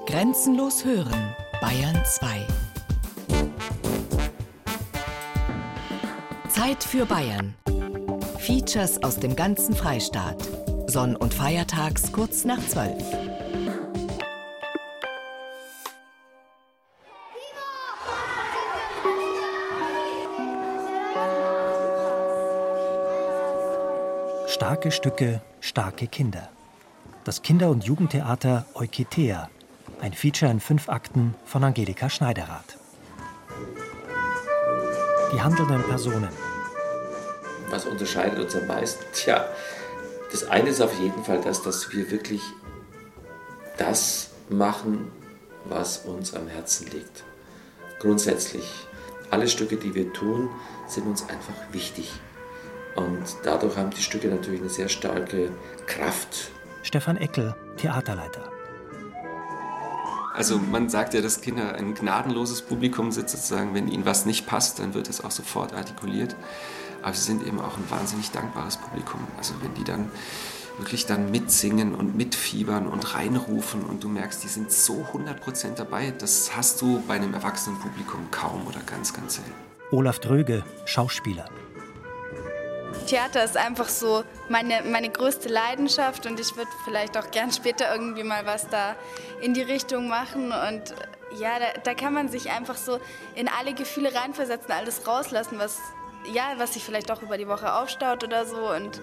Grenzenlos hören, Bayern 2. Zeit für Bayern. Features aus dem ganzen Freistaat. Sonn- und Feiertags kurz nach 12. Starke Stücke, starke Kinder. Das Kinder- und Jugendtheater Eukitea. Ein Feature in fünf Akten von Angelika Schneiderath. Die handelnden Personen. Was unterscheidet uns am meisten? Tja, das eine ist auf jeden Fall das, dass wir wirklich das machen, was uns am Herzen liegt. Grundsätzlich, alle Stücke, die wir tun, sind uns einfach wichtig. Und dadurch haben die Stücke natürlich eine sehr starke Kraft. Stefan Eckel, Theaterleiter. Also man sagt ja, dass Kinder ein gnadenloses Publikum sind, sozusagen, wenn ihnen was nicht passt, dann wird es auch sofort artikuliert. Aber sie sind eben auch ein wahnsinnig dankbares Publikum. Also wenn die dann wirklich dann mitsingen und mitfiebern und reinrufen und du merkst, die sind so 100% dabei, das hast du bei einem erwachsenen Publikum kaum oder ganz, ganz selten. Olaf Dröge, Schauspieler. Theater ist einfach so meine, meine größte Leidenschaft und ich würde vielleicht auch gern später irgendwie mal was da in die Richtung machen. Und ja, da, da kann man sich einfach so in alle Gefühle reinversetzen, alles rauslassen, was, ja, was sich vielleicht auch über die Woche aufstaut oder so. Und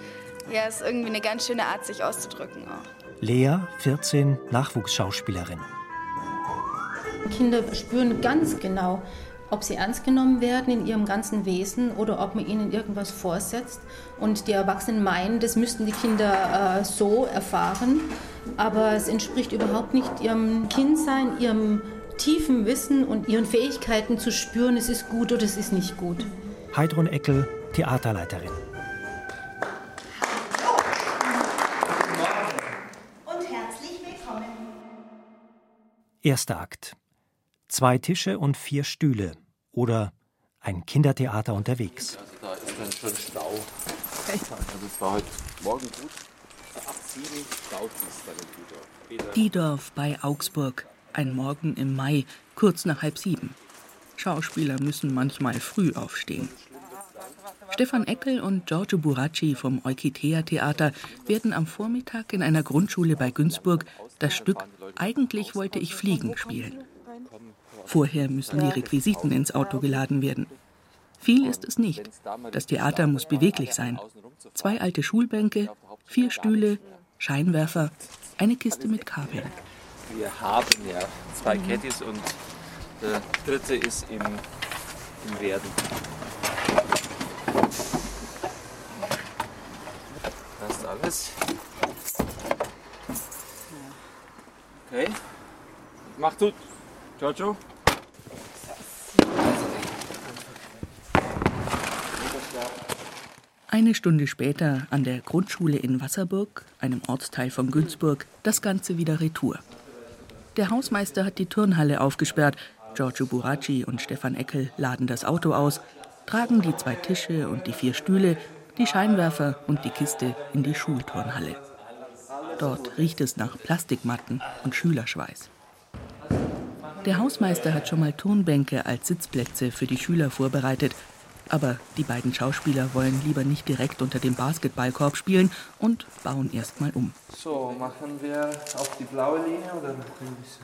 ja, ist irgendwie eine ganz schöne Art, sich auszudrücken auch. Lea, 14, Nachwuchsschauspielerin. Kinder spüren ganz genau, ob sie ernst genommen werden in ihrem ganzen Wesen oder ob man ihnen irgendwas vorsetzt. Und die Erwachsenen meinen, das müssten die Kinder äh, so erfahren, aber es entspricht überhaupt nicht ihrem Kindsein, ihrem tiefen Wissen und ihren Fähigkeiten zu spüren, es ist gut oder es ist nicht gut. Heidrun Eckel, Theaterleiterin. und herzlich willkommen. Erster Akt. Zwei Tische und vier Stühle. Oder ein Kindertheater unterwegs. Also da ist dann schon Stau. Also es war heute Morgen gut. Ab sieben staut es dann in Düdorf. Diedorf bei Augsburg. Ein Morgen im Mai, kurz nach halb sieben. Schauspieler müssen manchmal früh aufstehen. Stefan Eckel und Giorgio Buracci vom Eukitea Theater werden am Vormittag in einer Grundschule bei Günzburg das Stück Eigentlich wollte ich fliegen spielen. Vorher müssen die Requisiten ins Auto geladen werden. Viel ist es nicht. Das Theater muss beweglich sein. Zwei alte Schulbänke, vier Stühle, Scheinwerfer, eine Kiste mit Kabeln. Wir haben ja zwei Caddys und der dritte ist im, im Werden. Das ist alles. Okay. Mach du, Giorgio. Eine Stunde später an der Grundschule in Wasserburg, einem Ortsteil von Günzburg, das Ganze wieder retour. Der Hausmeister hat die Turnhalle aufgesperrt. Giorgio Buracci und Stefan Eckel laden das Auto aus, tragen die zwei Tische und die vier Stühle, die Scheinwerfer und die Kiste in die Schulturnhalle. Dort riecht es nach Plastikmatten und Schülerschweiß. Der Hausmeister hat schon mal Turnbänke als Sitzplätze für die Schüler vorbereitet. Aber die beiden Schauspieler wollen lieber nicht direkt unter dem Basketballkorb spielen und bauen erst mal um. So, machen wir auf die blaue Linie oder,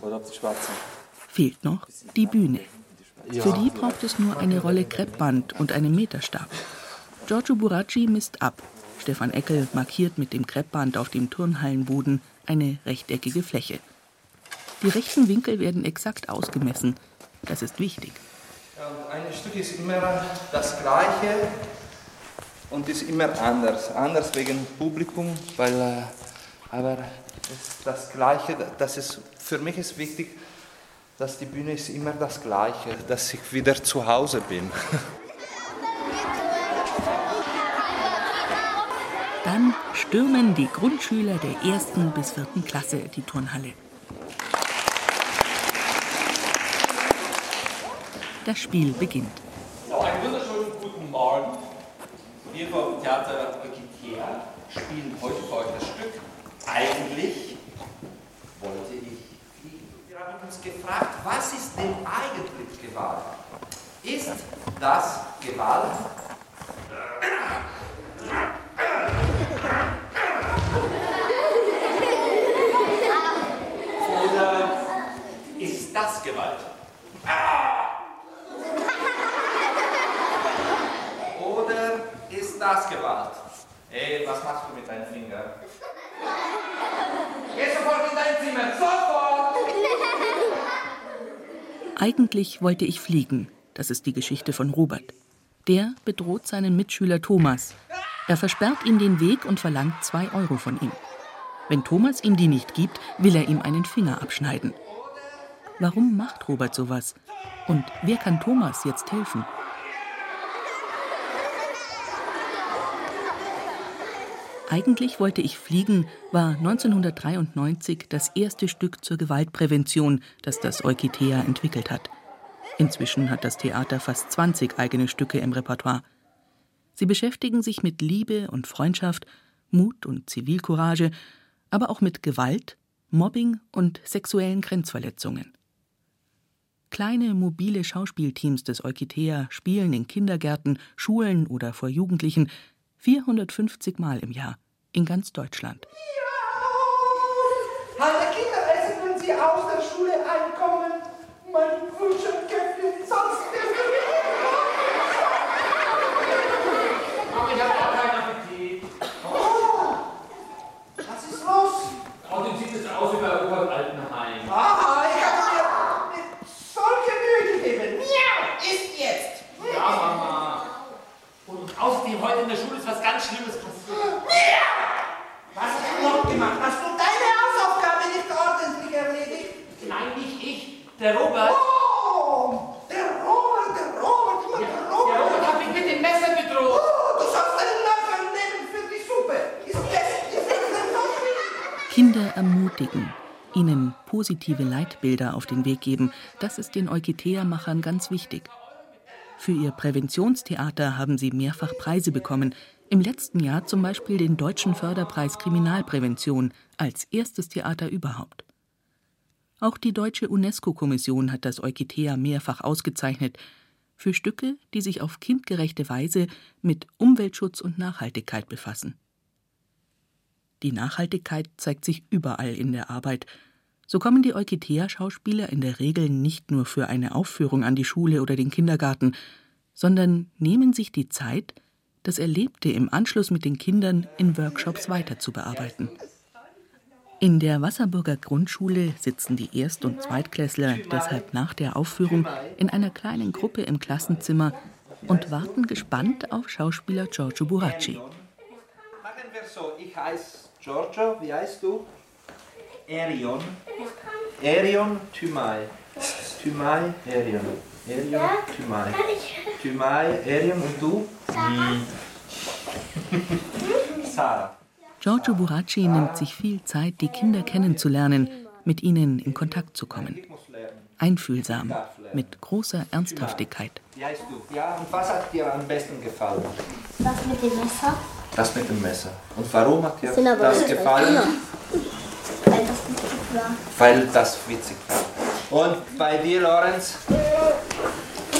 Oder auf die schwarze. Fehlt noch die Bühne. Für die braucht es nur eine Rolle Kreppband und einen Meterstab. Giorgio Buracci misst ab. Stefan Eckel markiert mit dem Kreppband auf dem Turnhallenboden eine rechteckige Fläche. Die rechten Winkel werden exakt ausgemessen. Das ist wichtig. Und ein Stück ist immer das gleiche und ist immer anders. Anders wegen Publikum, weil äh, aber ist das gleiche. Das ist für mich ist wichtig, dass die Bühne ist immer das gleiche, dass ich wieder zu Hause bin. Dann stürmen die Grundschüler der ersten bis vierten Klasse die Turnhalle. Das Spiel beginnt. So, einen wunderschönen guten Morgen. Wir vom Theater Eukitea spielen heute für euch das Stück Eigentlich wollte ich fliegen. haben uns gefragt, was ist denn eigentlich Gewalt? Ist das Gewalt? Oder ist das Gewalt? Oder ist das Gewalt? Ey, was machst du mit deinem Finger? Geh sofort in dein Zimmer, sofort! Eigentlich wollte ich fliegen. Das ist die Geschichte von Robert. Der bedroht seinen Mitschüler Thomas. Er versperrt ihm den Weg und verlangt zwei Euro von ihm. Wenn Thomas ihm die nicht gibt, will er ihm einen Finger abschneiden. Warum macht Robert sowas? Und wer kann Thomas jetzt helfen? Eigentlich wollte ich fliegen war 1993 das erste Stück zur Gewaltprävention, das das Eukitea entwickelt hat. Inzwischen hat das Theater fast 20 eigene Stücke im Repertoire. Sie beschäftigen sich mit Liebe und Freundschaft, Mut und Zivilcourage, aber auch mit Gewalt, Mobbing und sexuellen Grenzverletzungen. Kleine mobile Schauspielteams des Eukitea spielen in Kindergärten, Schulen oder vor Jugendlichen 450 Mal im Jahr in ganz Deutschland. Alle Kinder essen, wenn sie aus der Schule einkommen. Mein Frühstückkäffchen, sonst Aber ich habe gar keinen Appetit. Oh, was ist los? Außerdem sieht es aus wie bei Opa im Altenheim. Aha, ich habe mir mit solche Mühe gegeben. Miau, ist jetzt. Ja, Mama. Und außerdem heute in der Schule ist was ganz Schlimmes passiert. Was hast du noch gemacht? Hast du deine Hausaufgabe nicht ordentlich erledigt? Nein, nicht ich. Der Robert. Oh, der Robert, der Robert, immer der Der Robert. Robert hat mich mit dem Messer bedroht. Oh, du sollst einen Löffel nehmen für die Suppe. Ist das, ist das denn so schlimm? Kinder ermutigen, ihnen positive Leitbilder auf den Weg geben, das ist den Eukitea-Machern ganz wichtig. Für ihr Präventionstheater haben sie mehrfach Preise bekommen. Im letzten Jahr zum Beispiel den Deutschen Förderpreis Kriminalprävention als erstes Theater überhaupt. Auch die Deutsche UNESCO-Kommission hat das Eukitea mehrfach ausgezeichnet für Stücke, die sich auf kindgerechte Weise mit Umweltschutz und Nachhaltigkeit befassen. Die Nachhaltigkeit zeigt sich überall in der Arbeit. So kommen die Eukitea-Schauspieler in der Regel nicht nur für eine Aufführung an die Schule oder den Kindergarten, sondern nehmen sich die Zeit, das Erlebte im Anschluss mit den Kindern in Workshops weiter zu bearbeiten. In der Wasserburger Grundschule sitzen die Erst- und Zweitklässler deshalb nach der Aufführung in einer kleinen Gruppe im Klassenzimmer und warten gespannt auf Schauspieler Giorgio Buracci. Machen wir so, ich heiße Giorgio, wie heißt du? Erion. Erion Thymai. Thymai, Erion. Erion Thymai. Thymai, Erion und du? Sarah. Giorgio Buracci nimmt sich viel Zeit, die Kinder kennenzulernen, mit ihnen in Kontakt zu kommen. Einfühlsam, mit großer Ernsthaftigkeit. Wie heißt du? Ja, und was hat dir am besten gefallen? Das mit dem Messer. Das mit dem Messer. Und warum hat dir das gefallen? Weil das witzig war. Weil das witzig war. Und bei dir, Lorenz?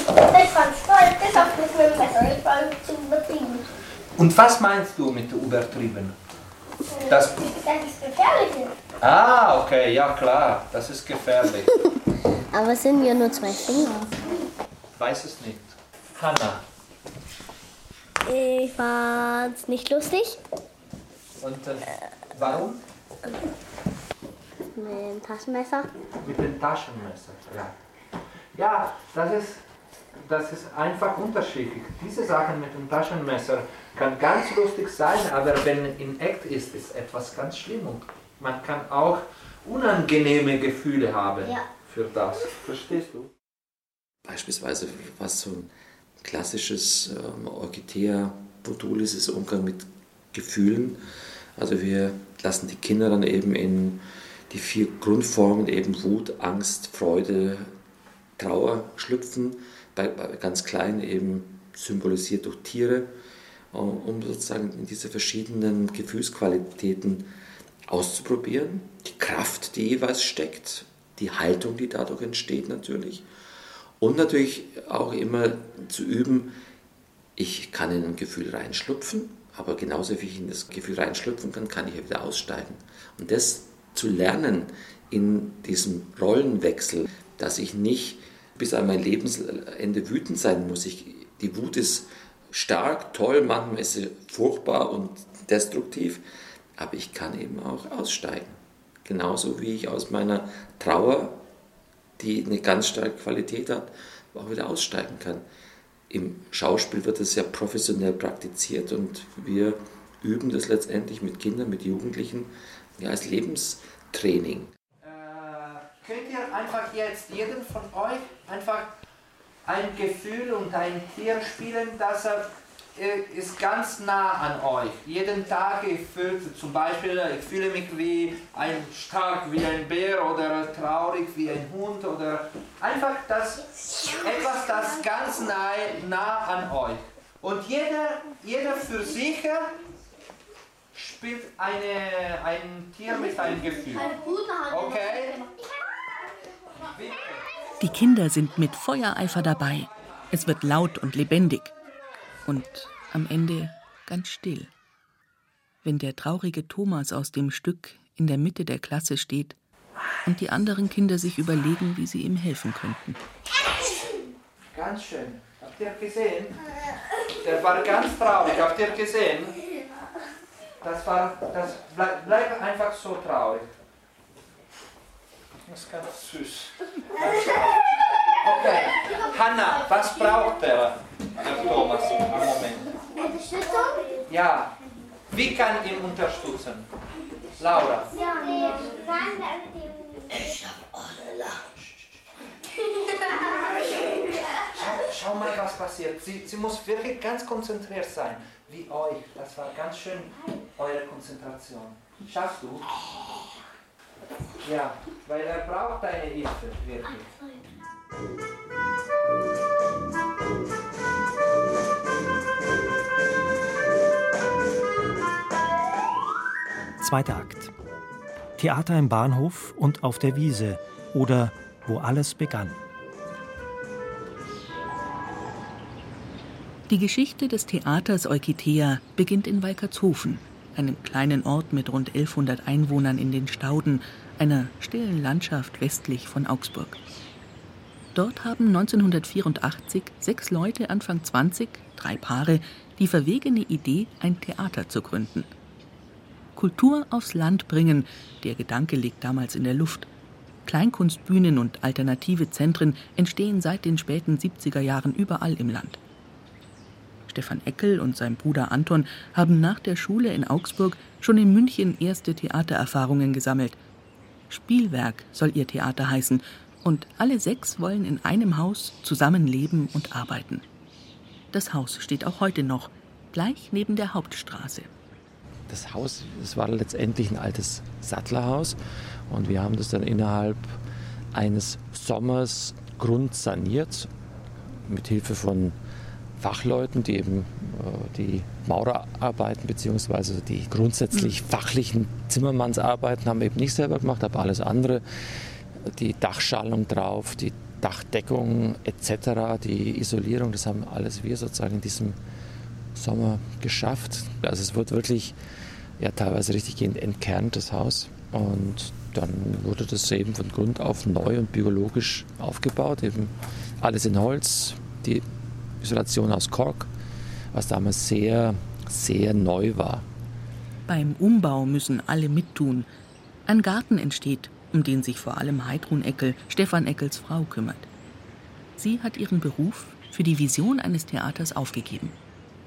Ich fand toll, das auch mit dem Messer. Ich war zu übertrieben. Und was meinst du mit übertrieben? Das, Das ist gefährlich. ah, okay, ja klar, das ist gefährlich. Aber es sind ja nur zwei Finger. Weiß es nicht. Hanna. Ich fand's nicht lustig. Und äh, warum? Mit dem Taschenmesser. Mit dem Taschenmesser, ja. Ja, das ist, das ist einfach unterschiedlich. Diese Sachen mit dem Taschenmesser kann ganz lustig sein, aber wenn in Act ist, ist etwas ganz schlimm und man kann auch unangenehme Gefühle haben Ja. für das. Verstehst du? Beispielsweise, was so ein klassisches ähm, Orchidea-Modul ist, ist Umgang mit Gefühlen. Also wir lassen die Kinder dann eben in die vier Grundformen, eben Wut, Angst, Freude, Trauer schlüpfen, bei, bei ganz kleinen eben symbolisiert durch Tiere, äh, um sozusagen in diese verschiedenen Gefühlsqualitäten auszuprobieren, die Kraft, die jeweils steckt die Haltung, die dadurch entsteht natürlich. Und natürlich auch immer zu üben, ich kann in ein Gefühl reinschlüpfen, aber genauso wie ich in das Gefühl reinschlüpfen kann, kann ich ja wieder aussteigen. Und das zu lernen in diesem Rollenwechsel, dass ich nicht bis an mein Lebensende wütend sein muss. Ich, die Wut ist stark, toll, manchmal ist sie furchtbar und destruktiv, aber ich kann eben auch aussteigen. Genauso wie ich aus meiner Trauer, die eine ganz starke Qualität hat, auch wieder aussteigen kann. Im Schauspiel wird es ja professionell praktiziert und wir üben das letztendlich mit Kindern, mit Jugendlichen ja, als Lebenstraining. Äh, könnt ihr einfach jetzt jeden von euch einfach ein Gefühl und ein Tier spielen, das er ist ganz nah an euch. Jeden Tag ich fühle, zum Beispiel, ich fühle mich wie ein stark wie ein Bär oder traurig wie ein Hund oder einfach das etwas, das ganz nah, nah an euch. Und jeder, jeder für sich spielt eine, ein Tier mit einem Gefühl. Okay? Die Kinder sind mit Feuereifer dabei. Es wird laut und lebendig und am Ende ganz still. Wenn der traurige Thomas aus dem Stück in der Mitte der Klasse steht und die anderen Kinder sich überlegen, wie sie ihm helfen könnten. Ganz schön. Habt ihr gesehen? Der war ganz traurig. Habt ihr gesehen? Das war, das bleib, bleib einfach so traurig. Das ist ganz süß. Okay. Hanna, was braucht der, der Thomas im Moment? Unterstützung? Ja. Wie kann ihn unterstützen? Laura. Ja, ich habe alle schau, schau mal, was passiert. Sie, sie muss wirklich ganz konzentriert sein. Wie euch. Das war ganz schön eure Konzentration. Schaffst du? Ja, weil er braucht deine Hilfe, wirklich. Zweiter Akt. Theater im Bahnhof und auf der Wiese oder wo alles begann. Die Geschichte des Theaters Eukitea beginnt in Walkertshofen, einem kleinen Ort mit rund 1100 Einwohnern in den Stauden, einer stillen Landschaft westlich von Augsburg. Dort haben 1984 sechs Leute Anfang 20, drei Paare, die verwegene Idee, ein Theater zu gründen. Kultur aufs Land bringen, der Gedanke liegt damals in der Luft. Kleinkunstbühnen und alternative Zentren entstehen seit den späten 70er Jahren überall im Land. Stefan Eckel und sein Bruder Anton haben nach der Schule in Augsburg schon in München erste Theatererfahrungen gesammelt. Spielwerk soll ihr Theater heißen und alle sechs wollen in einem Haus zusammenleben und arbeiten. Das Haus steht auch heute noch, gleich neben der Hauptstraße. Das Haus, das war letztendlich ein altes Sattlerhaus und wir haben das dann innerhalb eines Sommers grundsaniert mit Hilfe von Fachleuten, die eben äh, die Maurerarbeiten bzw. die grundsätzlich mhm. fachlichen Zimmermannsarbeiten haben eben nicht selber gemacht, aber alles andere die Dachschalung drauf, die Dachdeckung etc., die Isolierung, das haben alles wir sozusagen in diesem Sommer geschafft. Also es wird wirklich ja, teilweise richtig entkernt, das Haus. Und dann wurde das eben von Grund auf neu und biologisch aufgebaut. Eben alles in Holz, die Isolation aus Kork, was damals sehr, sehr neu war. Beim Umbau müssen alle mittun. Ein Garten entsteht um den sich vor allem Heidrun Eckel, Stefan Eckels Frau, kümmert. Sie hat ihren Beruf für die Vision eines Theaters aufgegeben.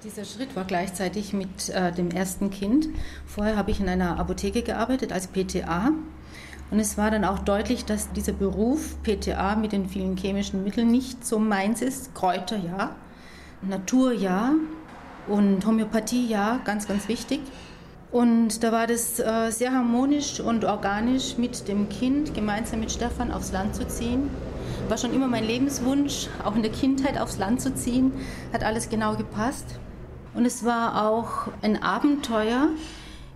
Dieser Schritt war gleichzeitig mit äh, dem ersten Kind. Vorher habe ich in einer Apotheke gearbeitet als PTA. Und es war dann auch deutlich, dass dieser Beruf PTA mit den vielen chemischen Mitteln nicht so meins ist. Kräuter ja, Natur ja und Homöopathie ja, ganz, ganz wichtig. Und da war das äh, sehr harmonisch und organisch mit dem Kind gemeinsam mit Stefan aufs Land zu ziehen. War schon immer mein Lebenswunsch, auch in der Kindheit aufs Land zu ziehen. Hat alles genau gepasst. Und es war auch ein Abenteuer,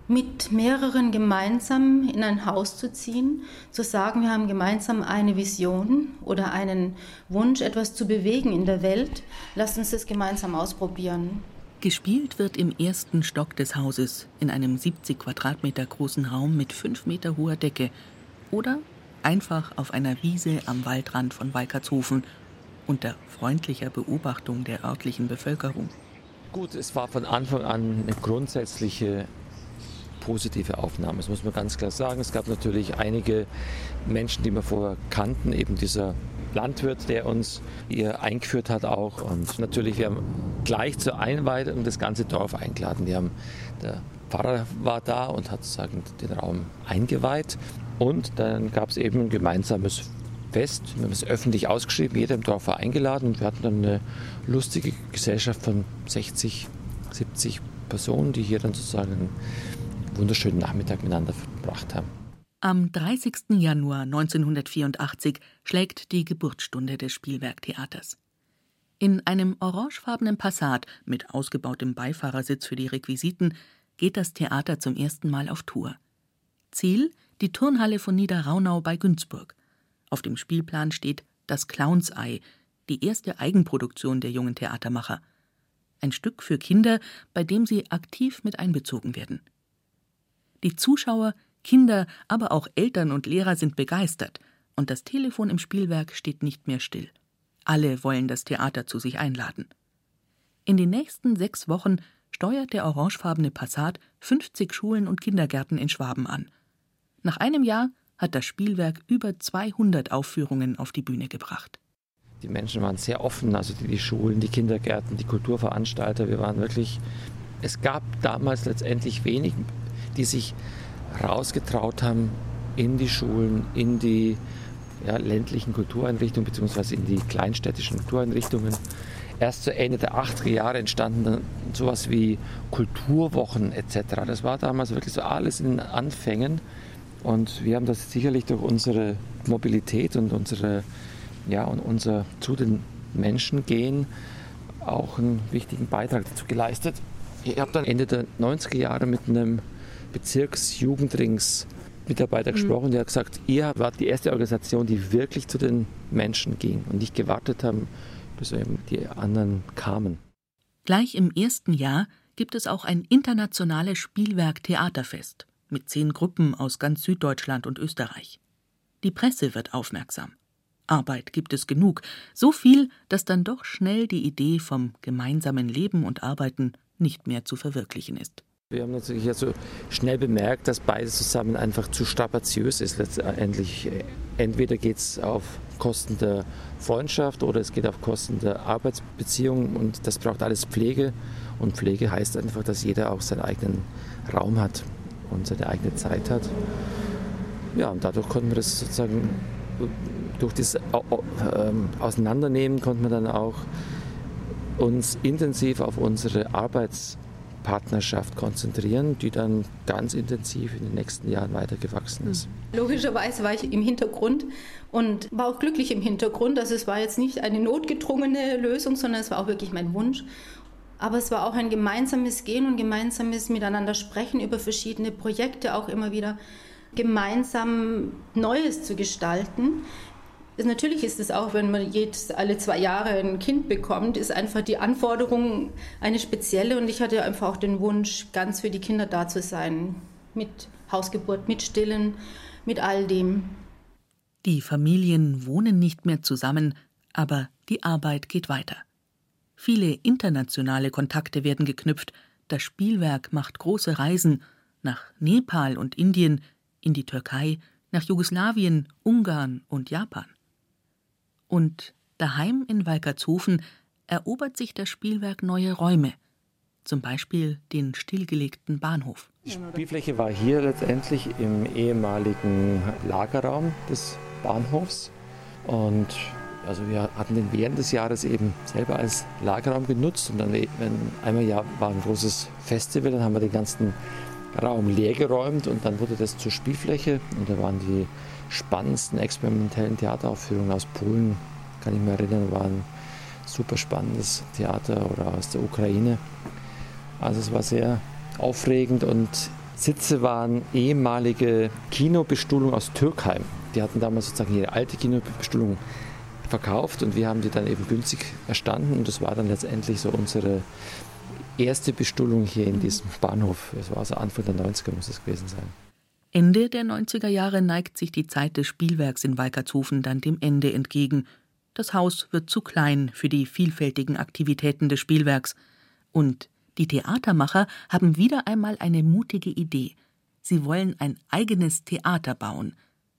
mit mehreren gemeinsam in ein Haus zu ziehen, zu sagen, wir haben gemeinsam eine Vision oder einen Wunsch, etwas zu bewegen in der Welt. Lasst uns das gemeinsam ausprobieren. Gespielt wird im ersten Stock des Hauses in einem 70 Quadratmeter großen Raum mit 5 Meter hoher Decke oder einfach auf einer Wiese am Waldrand von Walkertshofen unter freundlicher Beobachtung der örtlichen Bevölkerung. Gut, es war von Anfang an eine grundsätzliche positive Aufnahme. Das muss man ganz klar sagen. Es gab natürlich einige Menschen, die wir vorher kannten, eben dieser Landwirt, der uns hier eingeführt hat auch. Und natürlich, wir haben gleich zur Einweihung das ganze Dorf eingeladen. Wir haben, der Pfarrer war da und hat sozusagen den Raum eingeweiht. Und dann gab es eben ein gemeinsames Fest. Wir haben es öffentlich ausgeschrieben, jeder im Dorf war eingeladen und wir hatten dann eine lustige Gesellschaft von 60, 70 Personen, die hier dann sozusagen wunderschönen Nachmittag miteinander verbracht haben. Am 30. Januar 1984 schlägt die Geburtsstunde des Spielwerktheaters. In einem orangefarbenen Passat mit ausgebautem Beifahrersitz für die Requisiten geht das Theater zum ersten Mal auf Tour. Ziel die Turnhalle von Niederraunau bei Günzburg. Auf dem Spielplan steht Das Clownsei, die erste Eigenproduktion der jungen Theatermacher. Ein Stück für Kinder, bei dem sie aktiv mit einbezogen werden. Die Zuschauer, Kinder, aber auch Eltern und Lehrer sind begeistert, und das Telefon im Spielwerk steht nicht mehr still. Alle wollen das Theater zu sich einladen. In den nächsten sechs Wochen steuert der orangefarbene Passat 50 Schulen und Kindergärten in Schwaben an. Nach einem Jahr hat das Spielwerk über 200 Aufführungen auf die Bühne gebracht. Die Menschen waren sehr offen, also die, die Schulen, die Kindergärten, die Kulturveranstalter. Wir waren wirklich. Es gab damals letztendlich wenig die sich rausgetraut haben in die Schulen, in die ja, ländlichen Kultureinrichtungen bzw. in die kleinstädtischen Kultureinrichtungen. Erst zu Ende der 80er Jahre entstanden dann sowas wie Kulturwochen etc. Das war damals wirklich so alles in den Anfängen. Und wir haben das sicherlich durch unsere Mobilität und unsere, ja, und unser zu den Menschen gehen auch einen wichtigen Beitrag dazu geleistet. Ich habe dann Ende der 90er Jahre mit einem Bezirksjugendrings-Mitarbeiter mhm. gesprochen, der hat gesagt, ihr wart die erste Organisation, die wirklich zu den Menschen ging und nicht gewartet haben, bis eben die anderen kamen. Gleich im ersten Jahr gibt es auch ein internationales Spielwerk-Theaterfest mit zehn Gruppen aus ganz Süddeutschland und Österreich. Die Presse wird aufmerksam. Arbeit gibt es genug, so viel, dass dann doch schnell die Idee vom gemeinsamen Leben und Arbeiten nicht mehr zu verwirklichen ist. Wir haben natürlich also schnell bemerkt, dass beides zusammen einfach zu strapaziös ist letztendlich. Entweder geht es auf Kosten der Freundschaft oder es geht auf Kosten der Arbeitsbeziehung und das braucht alles Pflege. Und Pflege heißt einfach, dass jeder auch seinen eigenen Raum hat und seine eigene Zeit hat. Ja, und dadurch konnten wir das sozusagen, durch das ähm, Auseinandernehmen konnten wir dann auch uns intensiv auf unsere Arbeits Partnerschaft konzentrieren, die dann ganz intensiv in den nächsten Jahren weitergewachsen ist. Hm. Logischerweise war ich im Hintergrund und war auch glücklich im Hintergrund. Also es war jetzt nicht eine notgedrungene Lösung, sondern es war auch wirklich mein Wunsch. Aber es war auch ein gemeinsames Gehen und gemeinsames Miteinander sprechen über verschiedene Projekte, auch immer wieder gemeinsam Neues zu gestalten. Natürlich ist es auch, wenn man jetzt alle zwei Jahre ein Kind bekommt, ist einfach die Anforderung eine spezielle und ich hatte einfach auch den Wunsch, ganz für die Kinder da zu sein. Mit Hausgeburt, mit Stillen, mit all dem. Die Familien wohnen nicht mehr zusammen, aber die Arbeit geht weiter. Viele internationale Kontakte werden geknüpft, das Spielwerk macht große Reisen nach Nepal und Indien, in die Türkei, nach Jugoslawien, Ungarn und Japan. Und daheim in Walkertshofen erobert sich das Spielwerk neue Räume, zum Beispiel den stillgelegten Bahnhof. Die Spielfläche war hier letztendlich im ehemaligen Lagerraum des Bahnhofs. Und also wir hatten den während des Jahres eben selber als Lagerraum genutzt. Und dann wenn einmal Jahr war ein großes Festival, dann haben wir den ganzen Raum leer geräumt und dann wurde das zur Spielfläche. Und da waren die spannendsten experimentellen Theateraufführungen aus Polen, kann ich mich erinnern, war ein super spannendes Theater oder aus der Ukraine. Also es war sehr aufregend und Sitze waren ehemalige Kinobestuhlung aus Türkheim. Die hatten damals sozusagen ihre alte Kinobestuhlung verkauft und wir haben die dann eben günstig erstanden und das war dann letztendlich so unsere erste Bestuhlung hier in diesem Bahnhof. Das war also Anfang der 90er muss es gewesen sein. Ende der 90er Jahre neigt sich die Zeit des Spielwerks in Walkertshofen dann dem Ende entgegen. Das Haus wird zu klein für die vielfältigen Aktivitäten des Spielwerks. Und die Theatermacher haben wieder einmal eine mutige Idee. Sie wollen ein eigenes Theater bauen.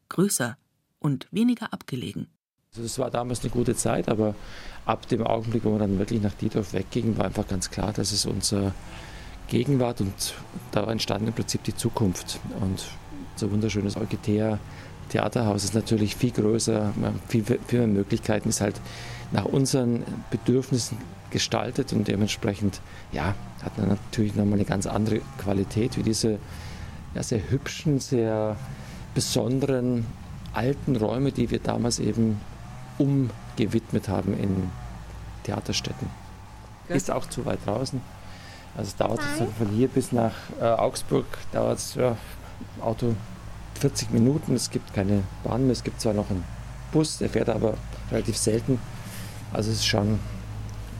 Größer und weniger abgelegen. Also das war damals eine gute Zeit, aber ab dem Augenblick, wo wir dann wirklich nach Diedorf weggingen, war einfach ganz klar, dass es unser Gegenwart und da entstand im Prinzip die Zukunft. Und so wunderschönes Eukitea Theaterhaus ist natürlich viel größer, viel, viel mehr Möglichkeiten, ist halt nach unseren Bedürfnissen gestaltet und dementsprechend ja, hat man natürlich nochmal eine ganz andere Qualität wie diese ja, sehr hübschen, sehr besonderen alten Räume, die wir damals eben umgewidmet haben in Theaterstätten. Ist auch zu weit draußen. Also es dauert von hier bis nach äh, Augsburg dauert es ja, Auto 40 Minuten. Es gibt keine Bahn mehr. Es gibt zwar noch einen Bus, der fährt aber relativ selten. Also es ist schon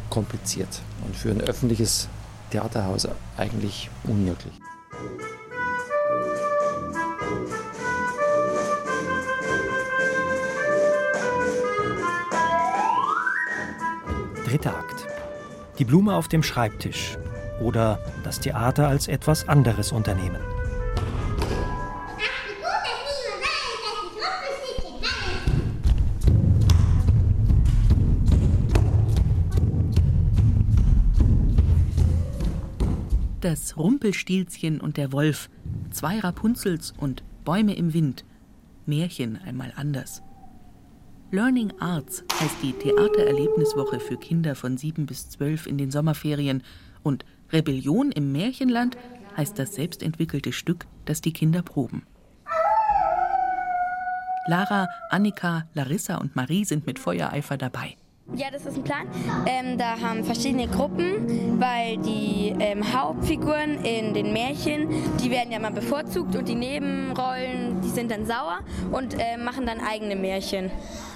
kompliziert und für ein öffentliches Theaterhaus eigentlich unmöglich. Dritter Akt. Die Blume auf dem Schreibtisch oder das Theater als etwas anderes unternehmen. Das Rumpelstilzchen und der Wolf, zwei Rapunzels und Bäume im Wind, Märchen einmal anders. Learning Arts heißt die Theatererlebniswoche für Kinder von sieben bis zwölf in den Sommerferien und Rebellion im Märchenland heißt das selbstentwickelte Stück, das die Kinder proben. Lara, Annika, Larissa und Marie sind mit Feuereifer dabei. Ja, das ist ein Plan. Ähm, da haben verschiedene Gruppen, weil die ähm, Hauptfiguren in den Märchen, die werden ja mal bevorzugt und die Nebenrollen, die sind dann sauer und äh, machen dann eigene Märchen.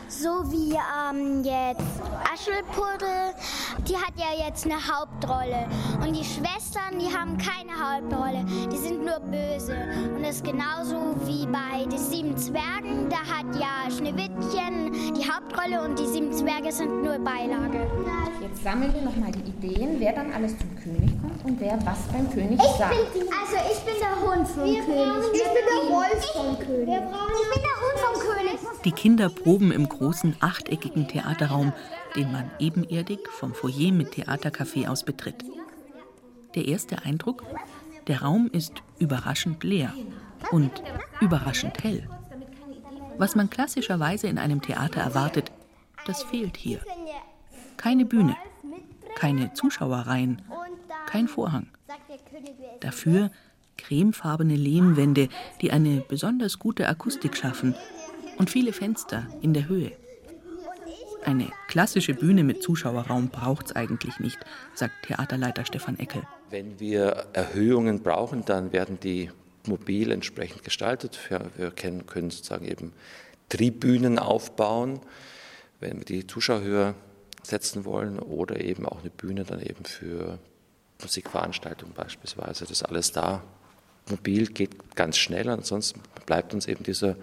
So wie ähm, jetzt Aschelpuddel, die hat ja jetzt eine Hauptrolle. Und die Schwestern, die haben keine Hauptrolle, die sind nur böse. Und das ist genauso wie bei den sieben Zwergen, da hat ja Schneewittchen die Hauptrolle und die sieben Zwerge sind nur Beilage. Jetzt sammeln wir nochmal die Ideen, wer dann alles zum König kommt und wer was beim König Ich sagt. bin die, also ich bin der Hund vom König. Ich bin der Wolf vom König. Ich bin der Hund vom König. Die Kinder proben im großen achteckigen Theaterraum, den man ebenerdig vom Foyer mit Theatercafé aus betritt. Der erste Eindruck? Der Raum ist überraschend leer und überraschend hell. Was man klassischerweise in einem Theater erwartet, das fehlt hier. Keine Bühne, keine Zuschauerreihen, kein Vorhang. Dafür cremefarbene Lehmwände, die eine besonders gute Akustik schaffen und viele Fenster in der Höhe. Eine klassische Bühne mit Zuschauerraum braucht's eigentlich nicht, sagt Theaterleiter Stefan Eckel. Wenn wir Erhöhungen brauchen, dann werden die mobil entsprechend gestaltet. Wir, können, sozusagen eben Tribünen aufbauen, wenn wir die Zuschauer höher setzen wollen oder eben auch eine Bühne dann eben für Musikveranstaltungen beispielsweise. Das alles da. Mobil geht ganz schnell, ansonsten bleibt uns eben dieser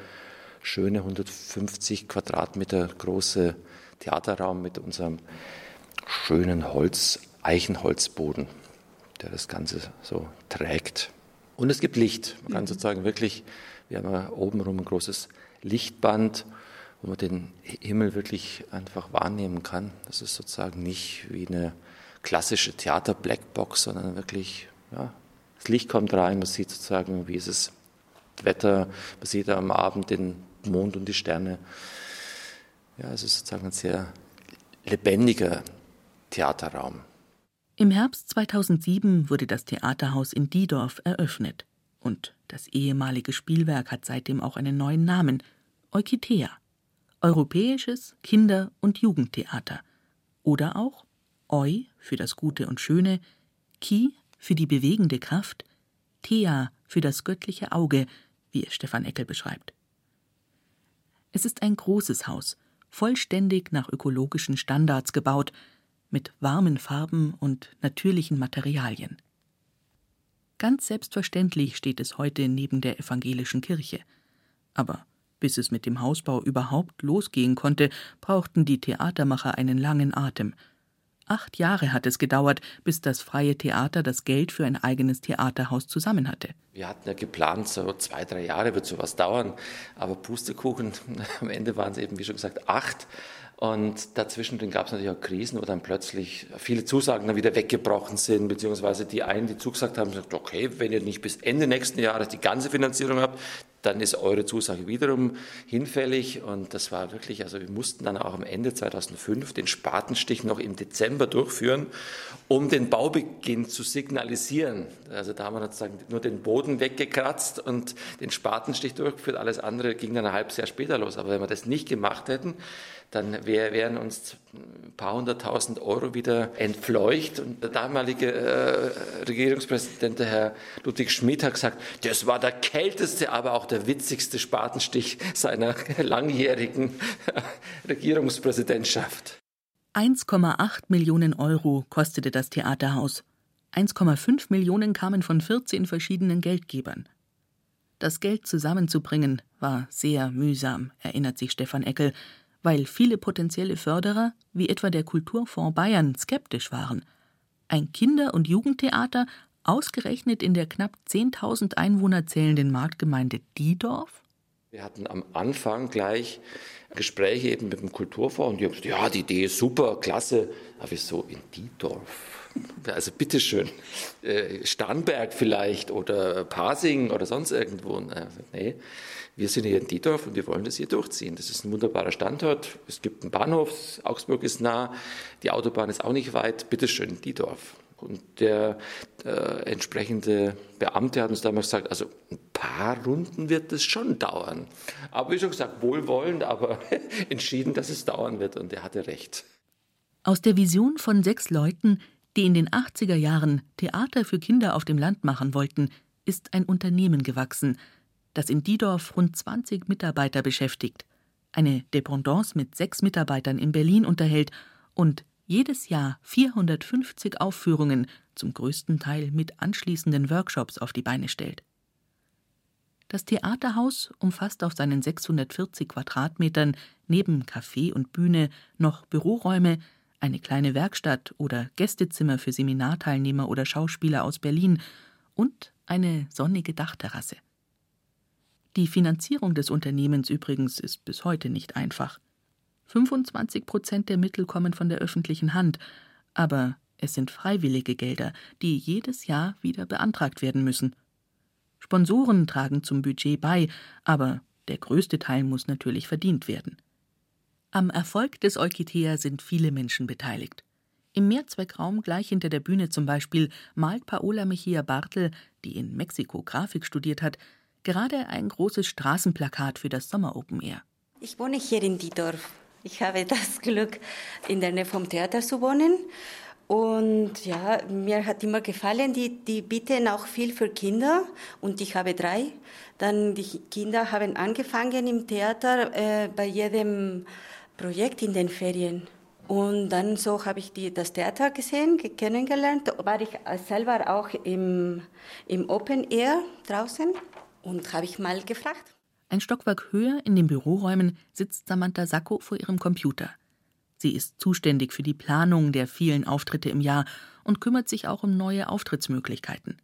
schöne 150 Quadratmeter große Theaterraum mit unserem schönen Holz, Eichenholzboden, der das Ganze so trägt. Und es gibt Licht. Man kann sozusagen wirklich, wir haben ja obenrum ein großes Lichtband, wo man den Himmel wirklich einfach wahrnehmen kann. Das ist sozusagen nicht wie eine klassische Theater-Blackbox, sondern wirklich, ja, das Licht kommt rein, man sieht sozusagen, wie ist es Wetter, man sieht am Abend den Mond und die Sterne. Ja, es ist sozusagen ein sehr lebendiger Theaterraum. Im Herbst 2007 wurde das Theaterhaus in Diedorf eröffnet. Und das ehemalige Spielwerk hat seitdem auch einen neuen Namen: Eukitea. Europäisches Kinder- und Jugendtheater. Oder auch Eu für das Gute und Schöne, Ki für die bewegende Kraft, Thea für das göttliche Auge, wie es Stefan Eckel beschreibt. Es ist ein großes Haus, vollständig nach ökologischen Standards gebaut, mit warmen Farben und natürlichen Materialien. Ganz selbstverständlich steht es heute neben der evangelischen Kirche. Aber bis es mit dem Hausbau überhaupt losgehen konnte, brauchten die Theatermacher einen langen Atem. Acht Jahre hat es gedauert, bis das Freie Theater das Geld für ein eigenes Theaterhaus zusammen hatte. Wir hatten ja geplant, so zwei, drei Jahre wird sowas dauern. Aber Pustekuchen, am Ende waren es eben, wie schon gesagt, acht. Und dazwischen gab es natürlich auch Krisen, wo dann plötzlich viele Zusagen dann wieder weggebrochen sind, beziehungsweise die einen, die zugesagt haben, gesagt, okay, wenn ihr nicht bis Ende nächsten Jahres die ganze Finanzierung habt, dann ist eure Zusage wiederum hinfällig. Und das war wirklich, also wir mussten dann auch am Ende 2005 den Spatenstich noch im Dezember durchführen, um den Baubeginn zu signalisieren. Also da haben wir sozusagen nur den Boden weggekratzt und den Spatenstich durchgeführt. Alles andere ging dann ein halbes Jahr später los. Aber wenn wir das nicht gemacht hätten, dann wär, wären uns ein paar hunderttausend Euro wieder entfleucht. Und der damalige äh, Regierungspräsident, der Herr Ludwig Schmidt, hat gesagt, das war der kälteste, aber auch der witzigste Spatenstich seiner langjährigen Regierungspräsidentschaft. 1,8 Millionen Euro kostete das Theaterhaus. 1,5 Millionen kamen von 14 verschiedenen Geldgebern. Das Geld zusammenzubringen war sehr mühsam, erinnert sich Stefan Eckel, weil viele potenzielle Förderer, wie etwa der Kulturfonds Bayern, skeptisch waren. Ein Kinder- und Jugendtheater, ausgerechnet in der knapp 10.000 Einwohner zählenden Marktgemeinde Diedorf? Wir hatten am Anfang gleich Gespräche eben mit dem Kulturfonds und die haben gesagt, ja, die Idee ist super, klasse. Aber wieso in Diedorf? Also bitteschön, äh, Starnberg vielleicht oder Pasing oder sonst irgendwo. Nee, wir sind hier in Diedorf und wir wollen das hier durchziehen. Das ist ein wunderbarer Standort. Es gibt einen Bahnhof, Augsburg ist nah, die Autobahn ist auch nicht weit. Bitte schön, Diedorf. Und der äh, entsprechende Beamte hat uns damals gesagt, also ein paar Runden wird es schon dauern. Aber wie schon gesagt, wohlwollend, aber entschieden, dass es dauern wird. Und er hatte recht. Aus der Vision von sechs Leuten, die in den 80er Jahren Theater für Kinder auf dem Land machen wollten, ist ein Unternehmen gewachsen – das in Diedorf rund 20 Mitarbeiter beschäftigt, eine Dependance mit sechs Mitarbeitern in Berlin unterhält und jedes Jahr 450 Aufführungen, zum größten Teil mit anschließenden Workshops, auf die Beine stellt. Das Theaterhaus umfasst auf seinen 640 Quadratmetern neben Café und Bühne noch Büroräume, eine kleine Werkstatt oder Gästezimmer für Seminarteilnehmer oder Schauspieler aus Berlin und eine sonnige Dachterrasse. Die Finanzierung des Unternehmens übrigens ist bis heute nicht einfach. 25 Prozent der Mittel kommen von der öffentlichen Hand, aber es sind freiwillige Gelder, die jedes Jahr wieder beantragt werden müssen. Sponsoren tragen zum Budget bei, aber der größte Teil muss natürlich verdient werden. Am Erfolg des Eukitea sind viele Menschen beteiligt. Im Mehrzweckraum gleich hinter der Bühne zum Beispiel malt Paola Mejia Bartel, die in Mexiko Grafik studiert hat, gerade ein großes Straßenplakat für das Sommer Open Air. Ich wohne hier in Diedorf. Ich habe das Glück, in der Nähe vom Theater zu wohnen. Und ja, mir hat immer gefallen, die, die bieten auch viel für Kinder und ich habe drei. Dann die Kinder haben angefangen im Theater äh, bei jedem Projekt in den Ferien. Und dann so habe ich die, das Theater gesehen, kennengelernt. War ich selber auch im, im Open Air draußen und habe ich mal gefragt. Ein Stockwerk höher in den Büroräumen sitzt Samantha Sacco vor ihrem Computer. Sie ist zuständig für die Planung der vielen Auftritte im Jahr und kümmert sich auch um neue Auftrittsmöglichkeiten.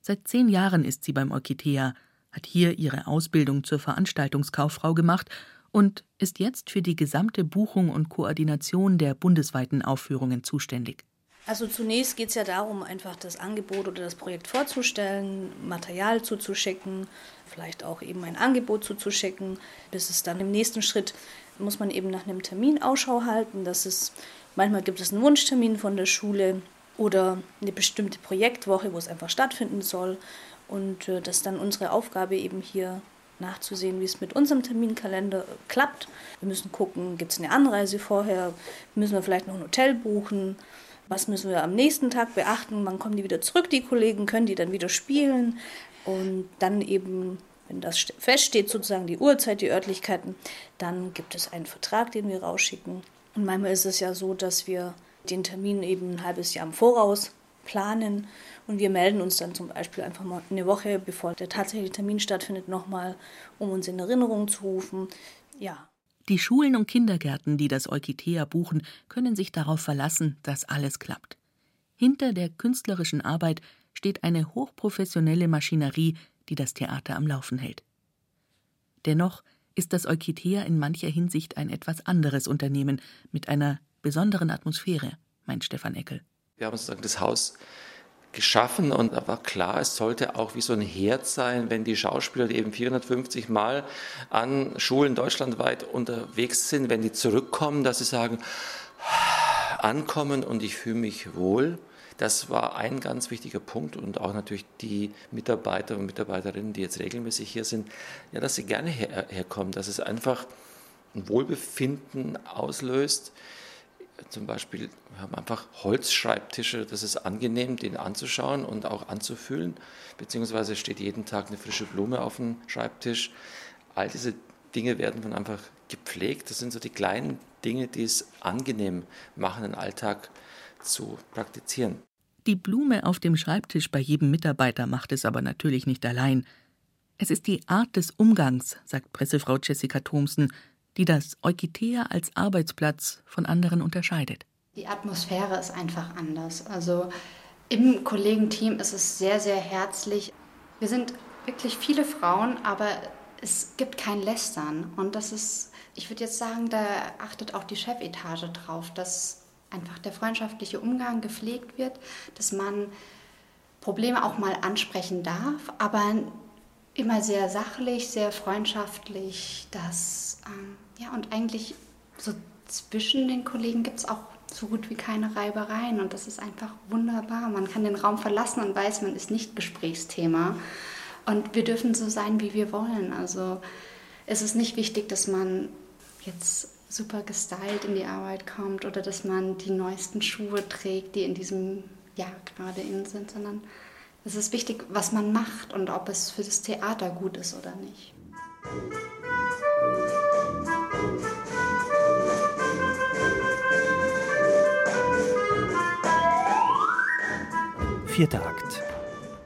Seit zehn Jahren ist sie beim Orchitea, hat hier ihre Ausbildung zur Veranstaltungskauffrau gemacht und ist jetzt für die gesamte Buchung und Koordination der bundesweiten Aufführungen zuständig. Also zunächst geht es ja darum, einfach das Angebot oder das Projekt vorzustellen, Material zuzuschicken, vielleicht auch eben ein Angebot zuzuschicken. Bis es dann im nächsten Schritt muss man eben nach einem Termin Ausschau halten. Das ist, manchmal gibt es einen Wunschtermin von der Schule oder eine bestimmte Projektwoche, wo es einfach stattfinden soll. Und äh, das ist dann unsere Aufgabe eben hier nachzusehen, wie es mit unserem Terminkalender klappt. Wir müssen gucken, gibt es eine Anreise vorher, müssen wir vielleicht noch ein Hotel buchen was müssen wir am nächsten Tag beachten? Wann kommen die wieder zurück, die Kollegen? Können die dann wieder spielen? Und dann eben, wenn das feststeht, sozusagen die Uhrzeit, die Örtlichkeiten, dann gibt es einen Vertrag, den wir rausschicken. Und manchmal ist es ja so, dass wir den Termin eben ein halbes Jahr im Voraus planen und wir melden uns dann zum Beispiel einfach mal eine Woche, bevor der tatsächliche Termin stattfindet, nochmal, um uns in Erinnerung zu rufen. Ja. Die Schulen und Kindergärten, die das Eukitea buchen, können sich darauf verlassen, dass alles klappt. Hinter der künstlerischen Arbeit steht eine hochprofessionelle Maschinerie, die das Theater am Laufen hält. Dennoch ist das Eukitea in mancher Hinsicht ein etwas anderes Unternehmen mit einer besonderen Atmosphäre, meint Stefan Eckel. Wir haben sozusagen das Haus geschaffen und da war klar, es sollte auch wie so ein Herd sein, wenn die Schauspieler, die eben 450 Mal an Schulen deutschlandweit unterwegs sind, wenn die zurückkommen, dass sie sagen, ankommen und ich fühle mich wohl. Das war ein ganz wichtiger Punkt und auch natürlich die Mitarbeiter und Mitarbeiterinnen, die jetzt regelmäßig hier sind, ja, dass sie gerne her herkommen, dass es einfach ein Wohlbefinden auslöst zum Beispiel, wir haben einfach Holzschreibtische, das ist angenehm, den anzuschauen und auch anzufühlen, beziehungsweise steht jeden Tag eine frische Blume auf dem Schreibtisch. All diese Dinge werden dann einfach gepflegt. Das sind so die kleinen Dinge, die es angenehm machen, den Alltag zu praktizieren. Die Blume auf dem Schreibtisch bei jedem Mitarbeiter macht es aber natürlich nicht allein. Es ist die Art des Umgangs, sagt Pressefrau Jessica Thomsen, die das Eukitea als Arbeitsplatz von anderen unterscheidet. Die Atmosphäre ist einfach anders. Also im Kollegenteam ist es sehr, sehr herzlich. Wir sind wirklich viele Frauen, aber es gibt kein Lästern. Und das ist, ich würde jetzt sagen, da achtet auch die Chefetage drauf, dass einfach der freundschaftliche Umgang gepflegt wird, dass man Probleme auch mal ansprechen darf, aber immer sehr sachlich, sehr freundschaftlich, dass ähm, ja, und eigentlich so zwischen den Kollegen gibt es auch so gut wie keine Reibereien und das ist einfach wunderbar. Man kann den Raum verlassen und weiß, man ist nicht Gesprächsthema und wir dürfen so sein, wie wir wollen. Also es ist nicht wichtig, dass man jetzt super gestylt in die Arbeit kommt oder dass man die neuesten Schuhe trägt, die in diesem Jahr gerade in sind, sondern es ist wichtig, was man macht und ob es für das Theater gut ist oder nicht. Vierter Akt.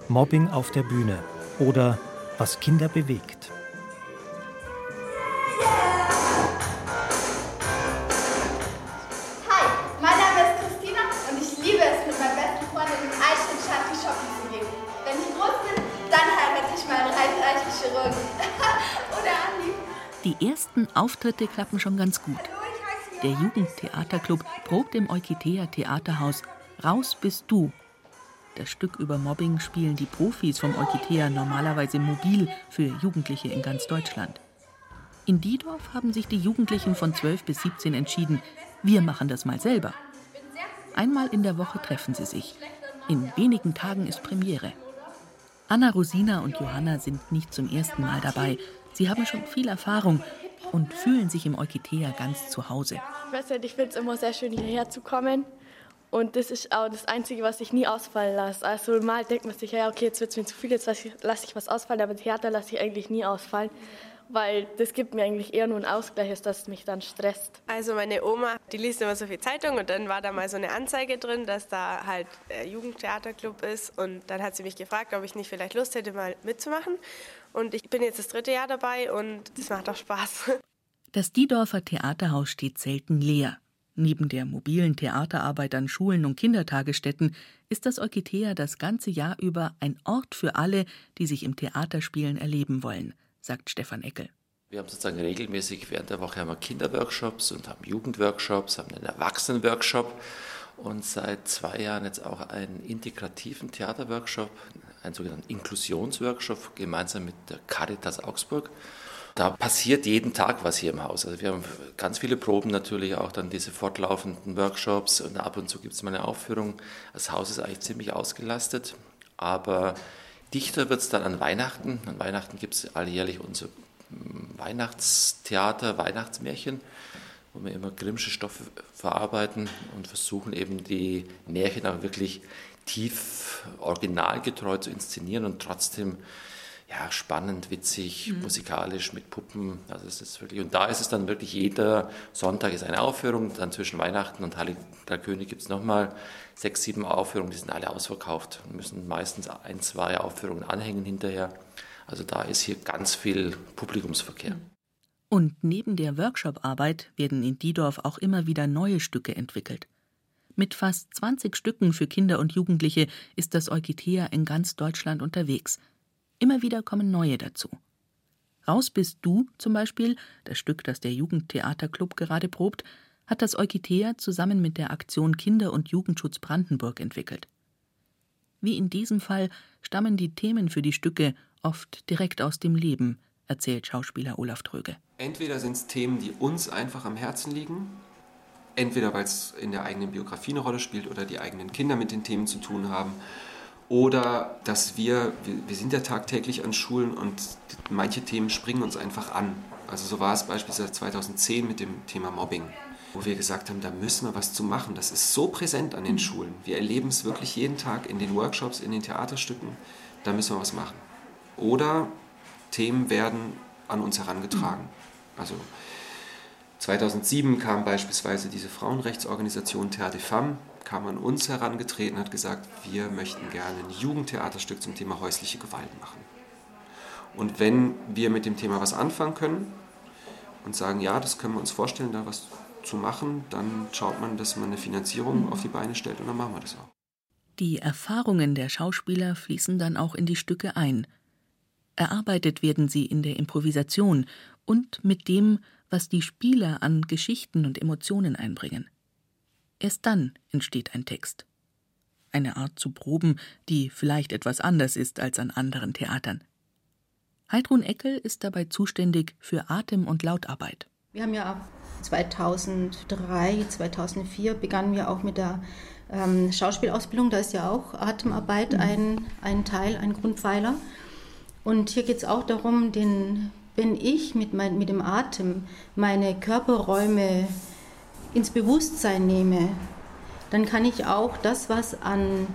Mobbing auf der Bühne oder was Kinder bewegt. Hi, mein Name ist Christina und ich liebe es, mit meiner besten Freundin in Eichstätt Shanti shoppen zu gehen. Wenn ich groß bin, dann heirate ich mal einen reichreichen Chirurgen. Oder Andi. Die ersten Auftritte klappen schon ganz gut. Der Jugendtheaterclub probt im Eukitea Theaterhaus Raus bist du das Stück über Mobbing spielen die Profis vom Eukitea normalerweise mobil für Jugendliche in ganz Deutschland. In Diedorf haben sich die Jugendlichen von 12 bis 17 entschieden, wir machen das mal selber. Einmal in der Woche treffen sie sich. In wenigen Tagen ist Premiere. Anna Rosina und Johanna sind nicht zum ersten Mal dabei. Sie haben schon viel Erfahrung und fühlen sich im Eukitea ganz zu Hause. Ich finde es immer sehr schön, hierher zu kommen und das ist auch das Einzige, was ich nie ausfallen lasse. Also mal denkt man sich, ja, okay, jetzt wird es mir zu viel, jetzt lasse ich was ausfallen, aber Theater lasse ich eigentlich nie ausfallen, weil das gibt mir eigentlich eher nur einen Ausgleich, dass es mich dann stresst. Also meine Oma, die liest immer so viel Zeitung und dann war da mal so eine Anzeige drin, dass da halt Jugendtheaterclub ist und dann hat sie mich gefragt, ob ich nicht vielleicht Lust hätte, mal mitzumachen. Und ich bin jetzt das dritte Jahr dabei und das macht auch Spaß. Das Diedorfer Theaterhaus steht selten leer. Neben der mobilen Theaterarbeit an Schulen und Kindertagesstätten ist das Eukitea das ganze Jahr über ein Ort für alle, die sich im Theaterspielen erleben wollen, sagt Stefan Eckel. Wir haben sozusagen regelmäßig während der Woche haben wir Kinderworkshops und haben Jugendworkshops, haben einen Erwachsenenworkshop und seit zwei Jahren jetzt auch einen integrativen Theaterworkshop, einen sogenannten Inklusionsworkshop gemeinsam mit der Caritas Augsburg. Da passiert jeden Tag was hier im Haus. Also wir haben ganz viele Proben natürlich, auch dann diese fortlaufenden Workshops und ab und zu gibt es mal eine Aufführung. Das Haus ist eigentlich ziemlich ausgelastet, aber dichter wird es dann an Weihnachten. An Weihnachten gibt es alljährlich unser Weihnachtstheater, Weihnachtsmärchen, wo wir immer Grimmsche Stoffe verarbeiten und versuchen eben die Märchen auch wirklich tief originalgetreu zu inszenieren und trotzdem ja, spannend, witzig, mhm. musikalisch mit Puppen. Also es ist wirklich, und da ist es dann wirklich jeder Sonntag ist eine Aufführung, dann zwischen Weihnachten und Heilig der König gibt es nochmal sechs, sieben Aufführungen, die sind alle ausverkauft und müssen meistens ein, zwei Aufführungen anhängen hinterher. Also da ist hier ganz viel Publikumsverkehr. Mhm. Und neben der Workshop-Arbeit werden in Diedorf auch immer wieder neue Stücke entwickelt. Mit fast 20 Stücken für Kinder und Jugendliche ist das Eukitea in ganz Deutschland unterwegs – Immer wieder kommen neue dazu. Raus bist du zum Beispiel, das Stück, das der Jugendtheaterclub gerade probt, hat das Eukitea zusammen mit der Aktion Kinder- und Jugendschutz Brandenburg entwickelt. Wie in diesem Fall stammen die Themen für die Stücke oft direkt aus dem Leben, erzählt Schauspieler Olaf Tröge. Entweder sind es Themen, die uns einfach am Herzen liegen, entweder weil es in der eigenen Biografie eine Rolle spielt oder die eigenen Kinder mit den Themen zu tun haben oder dass wir, wir, wir sind ja tagtäglich an Schulen und manche Themen springen uns einfach an. Also so war es beispielsweise 2010 mit dem Thema Mobbing, wo wir gesagt haben, da müssen wir was zu machen. Das ist so präsent an den Schulen. Wir erleben es wirklich jeden Tag in den Workshops, in den Theaterstücken. Da müssen wir was machen. Oder Themen werden an uns herangetragen. Also 2007 kam beispielsweise diese Frauenrechtsorganisation Terre des Femmes kam an uns herangetreten und hat gesagt, wir möchten gerne ein Jugendtheaterstück zum Thema häusliche Gewalt machen. Und wenn wir mit dem Thema was anfangen können und sagen, ja, das können wir uns vorstellen, da was zu machen, dann schaut man, dass man eine Finanzierung auf die Beine stellt und dann machen wir das auch. Die Erfahrungen der Schauspieler fließen dann auch in die Stücke ein. Erarbeitet werden sie in der Improvisation und mit dem, was die Spieler an Geschichten und Emotionen einbringen. Erst dann entsteht ein Text. Eine Art zu proben, die vielleicht etwas anders ist als an anderen Theatern. Heidrun Eckel ist dabei zuständig für Atem- und Lautarbeit. Wir haben ja 2003, 2004 begannen wir auch mit der ähm, Schauspielausbildung. Da ist ja auch Atemarbeit mhm. ein, ein Teil, ein Grundpfeiler. Und hier geht es auch darum, den, wenn ich mit, mein, mit dem Atem meine Körperräume ins Bewusstsein nehme, dann kann ich auch das, was an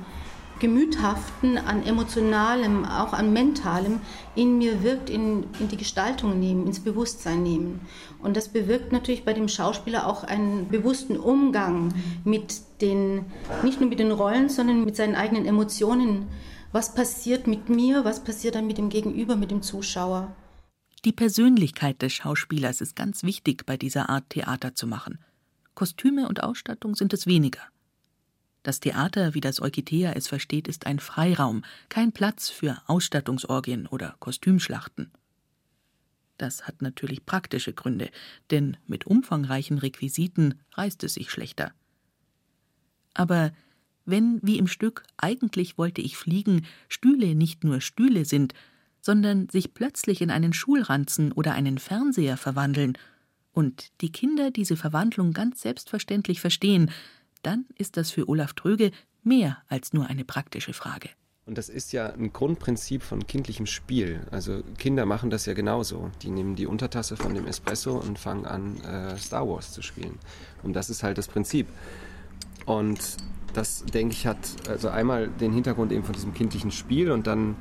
Gemüthaften, an Emotionalem, auch an Mentalem in mir wirkt, in, in die Gestaltung nehmen, ins Bewusstsein nehmen. Und das bewirkt natürlich bei dem Schauspieler auch einen bewussten Umgang mit den, nicht nur mit den Rollen, sondern mit seinen eigenen Emotionen. Was passiert mit mir, was passiert dann mit dem Gegenüber, mit dem Zuschauer? Die Persönlichkeit des Schauspielers ist ganz wichtig bei dieser Art Theater zu machen. Kostüme und Ausstattung sind es weniger. Das Theater, wie das Eukitea es versteht, ist ein Freiraum, kein Platz für Ausstattungsorgien oder Kostümschlachten. Das hat natürlich praktische Gründe, denn mit umfangreichen Requisiten reißt es sich schlechter. Aber wenn, wie im Stück Eigentlich wollte ich fliegen, Stühle nicht nur Stühle sind, sondern sich plötzlich in einen Schulranzen oder einen Fernseher verwandeln und die Kinder diese Verwandlung ganz selbstverständlich verstehen, dann ist das für Olaf Tröge mehr als nur eine praktische Frage. Und das ist ja ein Grundprinzip von kindlichem Spiel. Also Kinder machen das ja genauso. Die nehmen die Untertasse von dem Espresso und fangen an, äh, Star Wars zu spielen. Und das ist halt das Prinzip. Und das, denke ich, hat also einmal den Hintergrund eben von diesem kindlichen Spiel und dann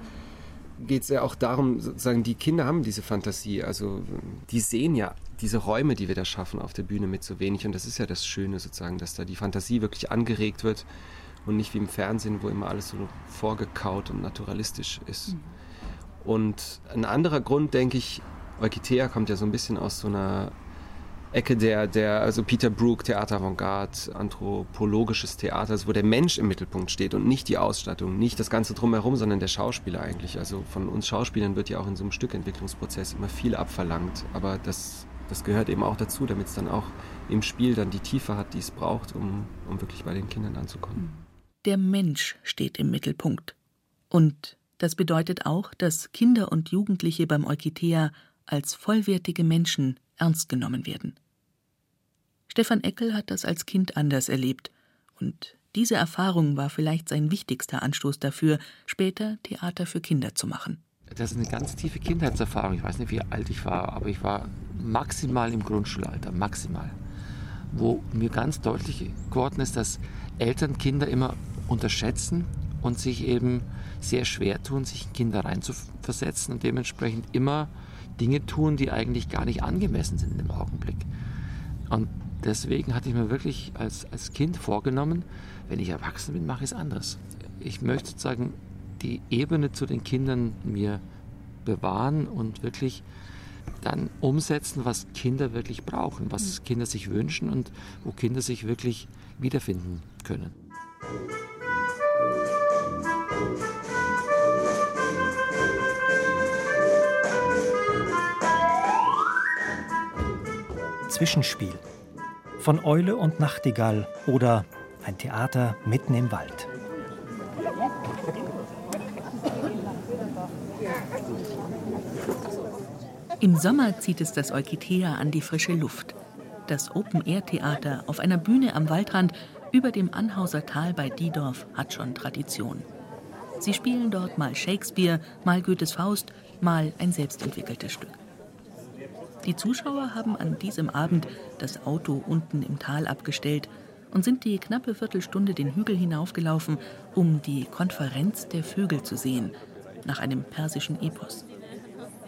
geht es ja auch darum, sozusagen, die Kinder haben diese Fantasie. Also die sehen ja diese Räume, die wir da schaffen auf der Bühne mit so wenig. Und das ist ja das Schöne sozusagen, dass da die Fantasie wirklich angeregt wird und nicht wie im Fernsehen, wo immer alles so vorgekaut und naturalistisch ist. Mhm. Und ein anderer Grund, denke ich, Eukitea kommt ja so ein bisschen aus so einer Ecke der, der also Peter Brook, Theater Avantgarde, anthropologisches Theater, also wo der Mensch im Mittelpunkt steht und nicht die Ausstattung, nicht das Ganze drumherum, sondern der Schauspieler eigentlich. Also von uns Schauspielern wird ja auch in so einem Stückentwicklungsprozess immer viel abverlangt, aber das, das gehört eben auch dazu, damit es dann auch im Spiel dann die Tiefe hat, die es braucht, um, um wirklich bei den Kindern anzukommen. Der Mensch steht im Mittelpunkt. Und das bedeutet auch, dass Kinder und Jugendliche beim Eukitea als vollwertige Menschen ernst genommen werden. Stefan Eckel hat das als Kind anders erlebt, und diese Erfahrung war vielleicht sein wichtigster Anstoß dafür, später Theater für Kinder zu machen. Das ist eine ganz tiefe Kindheitserfahrung. Ich weiß nicht, wie alt ich war, aber ich war maximal im Grundschulalter, maximal. Wo mir ganz deutlich geworden ist, dass Eltern Kinder immer unterschätzen und sich eben sehr schwer tun, sich in Kinder reinzuversetzen und dementsprechend immer Dinge tun, die eigentlich gar nicht angemessen sind im Augenblick. Und deswegen hatte ich mir wirklich als, als Kind vorgenommen, wenn ich erwachsen bin, mache ich es anders. Ich möchte sozusagen die Ebene zu den Kindern mir bewahren und wirklich dann umsetzen, was Kinder wirklich brauchen, was mhm. Kinder sich wünschen und wo Kinder sich wirklich wiederfinden können. Zwischenspiel von Eule und Nachtigall oder ein Theater mitten im Wald. Im Sommer zieht es das Eukitea an die frische Luft. Das Open-Air-Theater auf einer Bühne am Waldrand über dem Anhauser Tal bei Diedorf hat schon Tradition. Sie spielen dort mal Shakespeare, mal Goethes Faust, mal ein selbstentwickeltes Stück. Die Zuschauer haben an diesem Abend das Auto unten im Tal abgestellt und sind die knappe Viertelstunde den Hügel hinaufgelaufen, um die Konferenz der Vögel zu sehen, nach einem persischen Epos.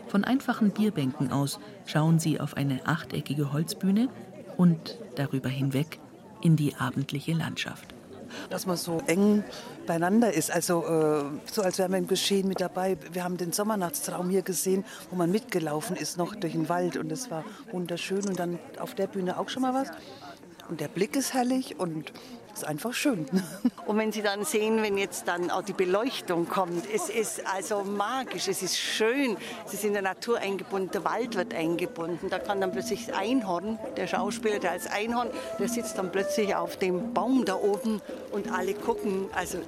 Von einfachen Bierbänken aus schauen sie auf eine achteckige Holzbühne und darüber hinweg in die abendliche Landschaft. Dass man so eng beieinander ist, also äh, so als wäre man im Geschehen mit dabei. Wir haben den Sommernachtstraum hier gesehen, wo man mitgelaufen ist noch durch den Wald und es war wunderschön und dann auf der Bühne auch schon mal was. Und der Blick ist herrlich und ist einfach schön. Und wenn Sie dann sehen, wenn jetzt dann auch die Beleuchtung kommt, es ist also magisch, es ist schön, es ist in der Natur eingebunden, der Wald wird eingebunden. Da kann dann plötzlich das Einhorn, der Schauspieler, der als Einhorn, der sitzt dann plötzlich auf dem Baum da oben und alle gucken. Also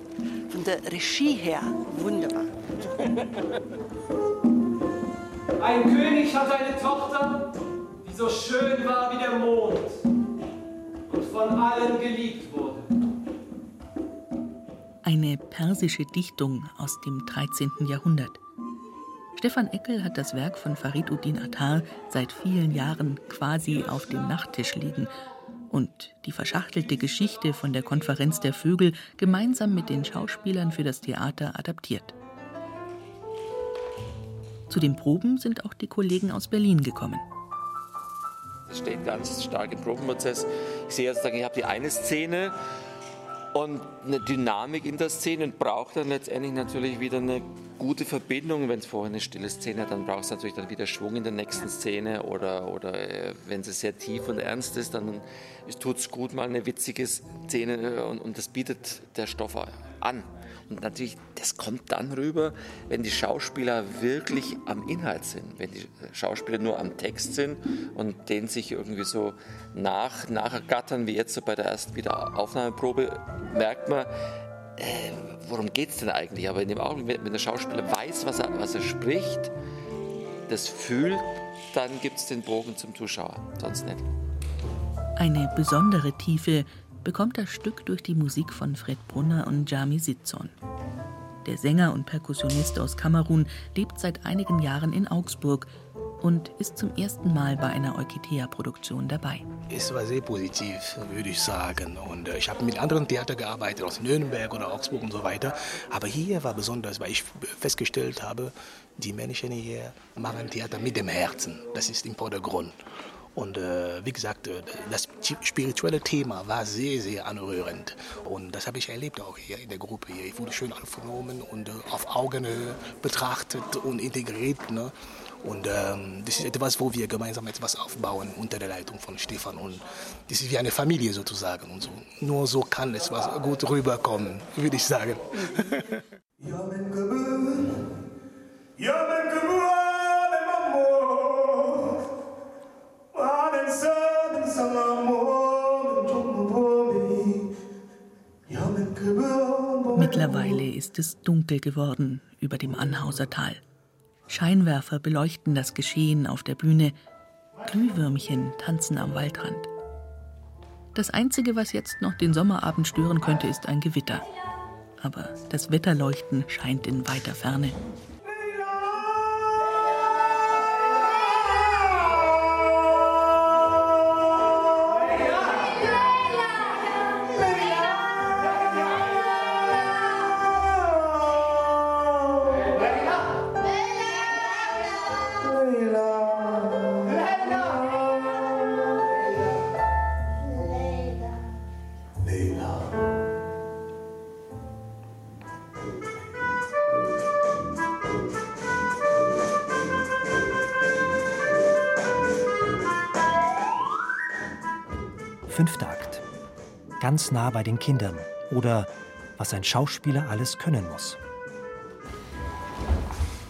von der Regie her wunderbar. Ein König hat eine Tochter, die so schön war wie der Mond und von allen geliebt wurde. Eine persische Dichtung aus dem 13. Jahrhundert. Stefan Eckel hat das Werk von Fariduddin Attar seit vielen Jahren quasi auf dem Nachttisch liegen und die verschachtelte Geschichte von der Konferenz der Vögel gemeinsam mit den Schauspielern für das Theater adaptiert. Zu den Proben sind auch die Kollegen aus Berlin gekommen. Das steht ganz stark im Probenprozess. Ich sehe jetzt, ich habe die eine Szene und eine Dynamik in der Szene und braucht dann letztendlich natürlich wieder eine gute Verbindung. Wenn es vorher eine stille Szene hat, dann braucht es natürlich dann wieder Schwung in der nächsten Szene oder, oder äh, wenn es sehr tief und ernst ist, dann tut es gut, mal eine witzige Szene äh, und, und das bietet der Stoff an. Und natürlich, das kommt dann rüber, wenn die Schauspieler wirklich am Inhalt sind, wenn die Schauspieler nur am Text sind und den sich irgendwie so nach, nachergattern, wie jetzt so bei der ersten Wiederaufnahmeprobe, merkt man, äh, worum geht es denn eigentlich? Aber in dem Augenblick, wenn der Schauspieler weiß, was er, was er spricht, das fühlt, dann gibt es den Bogen zum Zuschauer, sonst nicht. Eine besondere Tiefe bekommt das Stück durch die Musik von Fred Brunner und Jami Sitzon. Der Sänger und Perkussionist aus Kamerun lebt seit einigen Jahren in Augsburg und ist zum ersten Mal bei einer Eukitea-Produktion dabei. Es war sehr positiv, würde ich sagen. Und äh, ich habe mit anderen Theatern gearbeitet, aus Nürnberg oder Augsburg und so weiter. Aber hier war besonders, weil ich festgestellt habe, die Menschen hier machen Theater mit dem Herzen. Das ist im Vordergrund. Und äh, wie gesagt, äh, das spirituelle Thema war sehr, sehr anrührend. Und das habe ich erlebt auch hier in der Gruppe. Hier. Ich wurde schön aufgenommen und äh, auf Augenhöhe betrachtet und integriert. Ne? Und ähm, das ist etwas, wo wir gemeinsam etwas aufbauen unter der Leitung von Stefan. Und das ist wie eine Familie sozusagen. Und so. Nur so kann es was gut rüberkommen, würde ich sagen. ja, Mittlerweile ist es dunkel geworden über dem Anhauser Tal. Scheinwerfer beleuchten das Geschehen auf der Bühne. Glühwürmchen tanzen am Waldrand. Das Einzige, was jetzt noch den Sommerabend stören könnte, ist ein Gewitter. Aber das Wetterleuchten scheint in weiter Ferne. Fünfter Akt. Ganz nah bei den Kindern oder was ein Schauspieler alles können muss.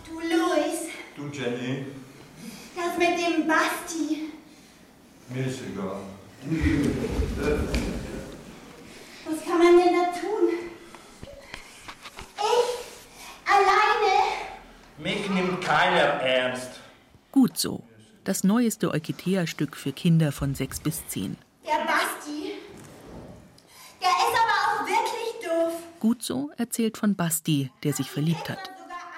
Du Louis, Du, Jenny, das mit dem Basti. mir ist egal. Was kann man denn da tun? Ich? Alleine? Mich nimmt keiner ernst. Gut so. Das neueste Eukitea-Stück für Kinder von 6 bis 10. Der Basti. Der ist aber auch wirklich doof. Gut so erzählt von Basti, der sich verliebt hat.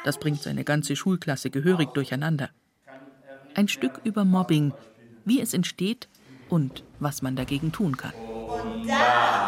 Das bringt seine ganze Schulklasse gehörig durcheinander. Ein Stück über Mobbing, wie es entsteht und was man dagegen tun kann. Und das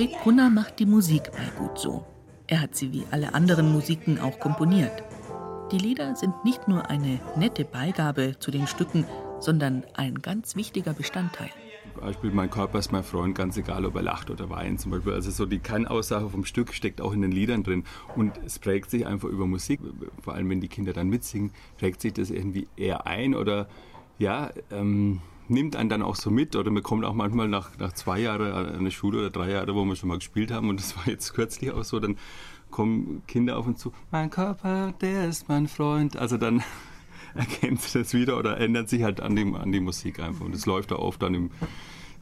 Fred Brunner macht die Musik bei Gut so. Er hat sie wie alle anderen Musiken auch komponiert. Die Lieder sind nicht nur eine nette Beigabe zu den Stücken, sondern ein ganz wichtiger Bestandteil. Beispiel, mein Körper ist mein Freund, ganz egal, ob er lacht oder weint zum Beispiel. Also so die Kernaussage vom Stück steckt auch in den Liedern drin. Und es prägt sich einfach über Musik, vor allem wenn die Kinder dann mitsingen, prägt sich das irgendwie eher ein oder ja, ähm, nimmt einen dann auch so mit. Oder man kommt auch manchmal nach, nach zwei Jahren an eine Schule oder drei Jahre, wo wir schon mal gespielt haben und das war jetzt kürzlich auch so, dann kommen Kinder auf uns zu, mein Körper, der ist mein Freund. Also dann erkennt sie das wieder oder ändert sich halt an die, an die Musik einfach. Und es läuft auch oft dann im,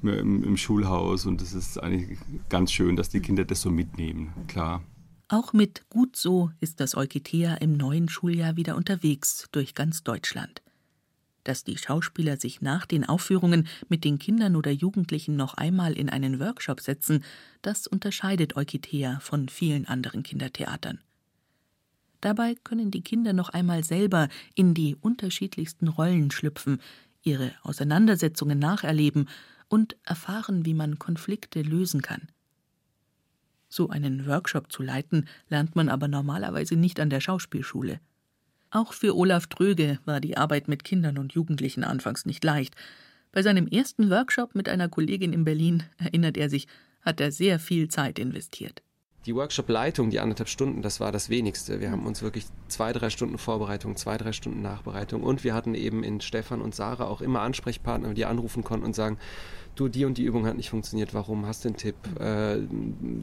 im, im Schulhaus und es ist eigentlich ganz schön, dass die Kinder das so mitnehmen, klar. Auch mit Gut so ist das Eukitea im neuen Schuljahr wieder unterwegs durch ganz Deutschland. Dass die Schauspieler sich nach den Aufführungen mit den Kindern oder Jugendlichen noch einmal in einen Workshop setzen, das unterscheidet Eukitea von vielen anderen Kindertheatern. Dabei können die Kinder noch einmal selber in die unterschiedlichsten Rollen schlüpfen, ihre Auseinandersetzungen nacherleben und erfahren, wie man Konflikte lösen kann. So einen Workshop zu leiten, lernt man aber normalerweise nicht an der Schauspielschule. Auch für Olaf Dröge war die Arbeit mit Kindern und Jugendlichen anfangs nicht leicht. Bei seinem ersten Workshop mit einer Kollegin in Berlin, erinnert er sich, hat er sehr viel Zeit investiert. Die Workshop-Leitung, die anderthalb Stunden, das war das wenigste. Wir haben uns wirklich zwei, drei Stunden Vorbereitung, zwei, drei Stunden Nachbereitung und wir hatten eben in Stefan und Sarah auch immer Ansprechpartner, die anrufen konnten und sagen, du, die und die Übung hat nicht funktioniert, warum, hast du einen Tipp? Äh,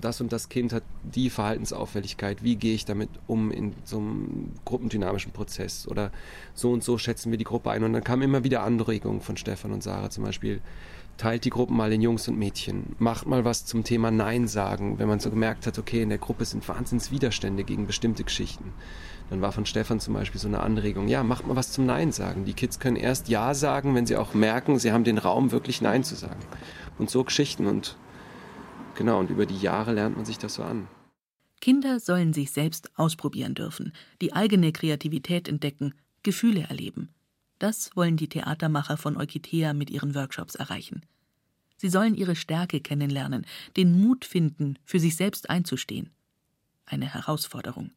das und das Kind hat die Verhaltensauffälligkeit, wie gehe ich damit um in so einem gruppendynamischen Prozess? Oder so und so schätzen wir die Gruppe ein. Und dann kamen immer wieder Anregungen von Stefan und Sarah, zum Beispiel, teilt die Gruppen mal in Jungs und Mädchen, macht mal was zum Thema Nein sagen, wenn man so gemerkt hat, okay, in der Gruppe sind Wahnsinnswiderstände gegen bestimmte Geschichten. Dann war von Stefan zum Beispiel so eine Anregung, ja, macht mal was zum Nein sagen. Die Kids können erst Ja sagen, wenn sie auch merken, sie haben den Raum, wirklich Nein zu sagen. Und so Geschichten und genau, und über die Jahre lernt man sich das so an. Kinder sollen sich selbst ausprobieren dürfen, die eigene Kreativität entdecken, Gefühle erleben. Das wollen die Theatermacher von Eukitea mit ihren Workshops erreichen. Sie sollen ihre Stärke kennenlernen, den Mut finden, für sich selbst einzustehen. Eine Herausforderung.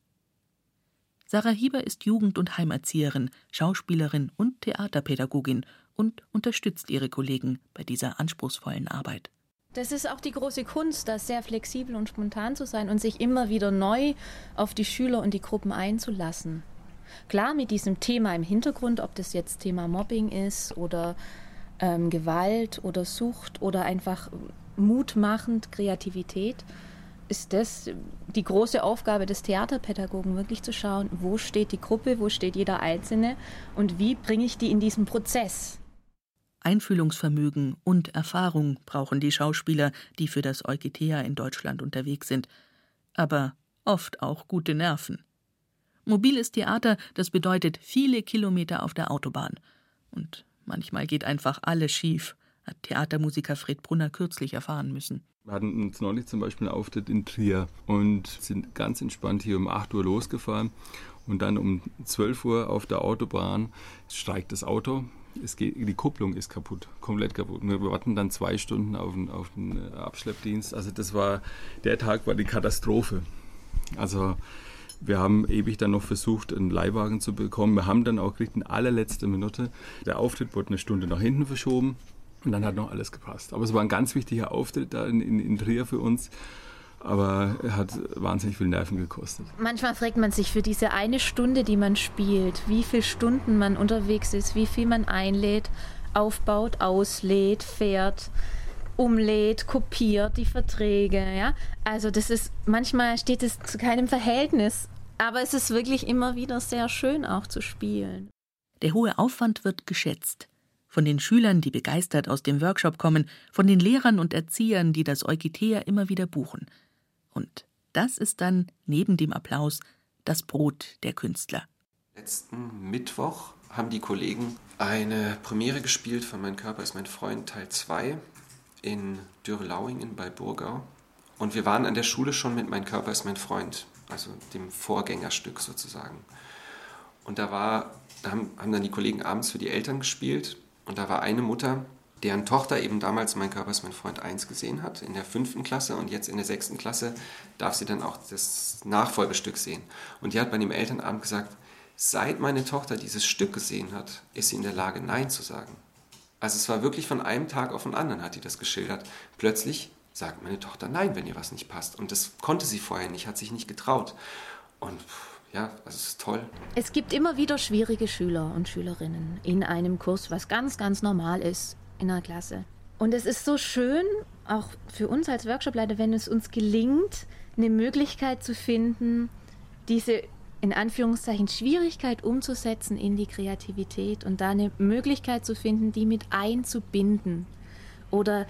Sarah Hieber ist Jugend- und Heimerzieherin, Schauspielerin und Theaterpädagogin und unterstützt ihre Kollegen bei dieser anspruchsvollen Arbeit. Das ist auch die große Kunst, da sehr flexibel und spontan zu sein und sich immer wieder neu auf die Schüler und die Gruppen einzulassen. Klar mit diesem Thema im Hintergrund, ob das jetzt Thema Mobbing ist oder ähm, Gewalt oder Sucht oder einfach mutmachend Kreativität, ist das die große Aufgabe des Theaterpädagogen, wirklich zu schauen, wo steht die Gruppe, wo steht jeder Einzelne und wie bringe ich die in diesen Prozess. Einfühlungsvermögen und Erfahrung brauchen die Schauspieler, die für das Eukitea in Deutschland unterwegs sind. Aber oft auch gute Nerven. Mobiles Theater, das bedeutet viele Kilometer auf der Autobahn. Und manchmal geht einfach alles schief, hat Theatermusiker Fred Brunner kürzlich erfahren müssen. Wir hatten uns neulich zum Beispiel einen Auftritt in Trier und sind ganz entspannt hier um 8 Uhr losgefahren und dann um 12 Uhr auf der Autobahn streikt das Auto es geht, die Kupplung ist kaputt, komplett kaputt. Wir warten dann zwei Stunden auf den, auf den äh, Abschleppdienst. Also das war, der Tag war die Katastrophe. Also wir haben ewig dann noch versucht, einen Leihwagen zu bekommen. Wir haben dann auch gekriegt in allerletzter Minute. Der Auftritt wurde eine Stunde nach hinten verschoben und dann hat noch alles gepasst. Aber es war ein ganz wichtiger Auftritt da in, in, in Trier für uns. Aber er hat wahnsinnig viel Nerven gekostet. Manchmal fragt man sich für diese eine Stunde, die man spielt, wie viele Stunden man unterwegs ist, wie viel man einlädt, aufbaut, auslädt, fährt, umlädt, kopiert die Verträge. Ja? Also das ist, manchmal steht es zu keinem Verhältnis, aber es ist wirklich immer wieder sehr schön auch zu spielen. Der hohe Aufwand wird geschätzt. Von den Schülern, die begeistert aus dem Workshop kommen, von den Lehrern und Erziehern, die das Eukitea immer wieder buchen. Und das ist dann, neben dem Applaus, das Brot der Künstler. Letzten Mittwoch haben die Kollegen eine Premiere gespielt von Mein Körper ist mein Freund Teil 2 in Dürrlauingen bei Burgau. Und wir waren an der Schule schon mit Mein Körper ist mein Freund, also dem Vorgängerstück sozusagen. Und da war, da haben, haben dann die Kollegen abends für die Eltern gespielt und da war eine Mutter, deren Tochter eben damals Mein Körper ist mein Freund 1 gesehen hat, in der fünften Klasse und jetzt in der sechsten Klasse darf sie dann auch das Nachfolgestück sehen. Und die hat bei dem Elternabend gesagt, seit meine Tochter dieses Stück gesehen hat, ist sie in der Lage, Nein zu sagen. Also es war wirklich von einem Tag auf den anderen, hat die das geschildert. Plötzlich sagt meine Tochter Nein, wenn ihr was nicht passt. Und das konnte sie vorher nicht, hat sich nicht getraut. Und ja, das ist toll. Es gibt immer wieder schwierige Schüler und Schülerinnen in einem Kurs, was ganz, ganz normal ist in der Klasse. Und es ist so schön, auch für uns als Workshopleiter, wenn es uns gelingt, eine Möglichkeit zu finden, diese in Anführungszeichen Schwierigkeit umzusetzen in die Kreativität und da eine Möglichkeit zu finden, die mit einzubinden oder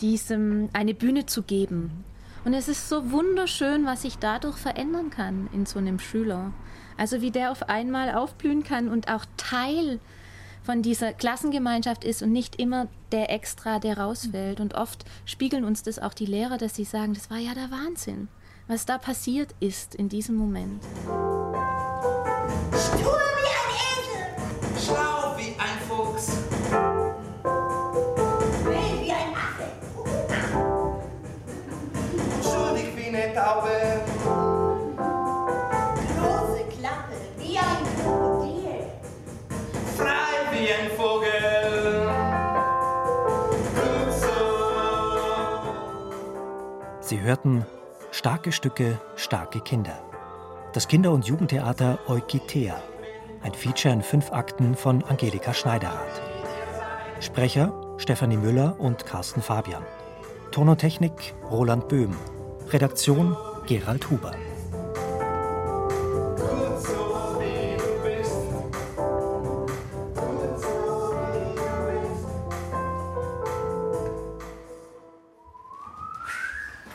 diesem eine Bühne zu geben. Und es ist so wunderschön, was sich dadurch verändern kann in so einem Schüler. Also wie der auf einmal aufblühen kann und auch Teil von dieser Klassengemeinschaft ist und nicht immer der Extra, der rausfällt. Und oft spiegeln uns das auch die Lehrer, dass sie sagen, das war ja der Wahnsinn, was da passiert ist in diesem Moment. Stur wie ein Esel. Schlau wie ein Fuchs. Wild wie ein Affe. Schuldig wie eine Taube. Große Klappe wie ein Krokodil. Frei wie ein Vogel. Sie hörten Starke Stücke, starke Kinder. Das Kinder- und Jugendtheater Eukitea. Ein Feature in fünf Akten von Angelika Schneiderath. Sprecher Stefanie Müller und Carsten Fabian. Ton und Technik Roland Böhm. Redaktion Gerald Huber.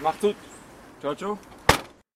Macht's gut. Ciao.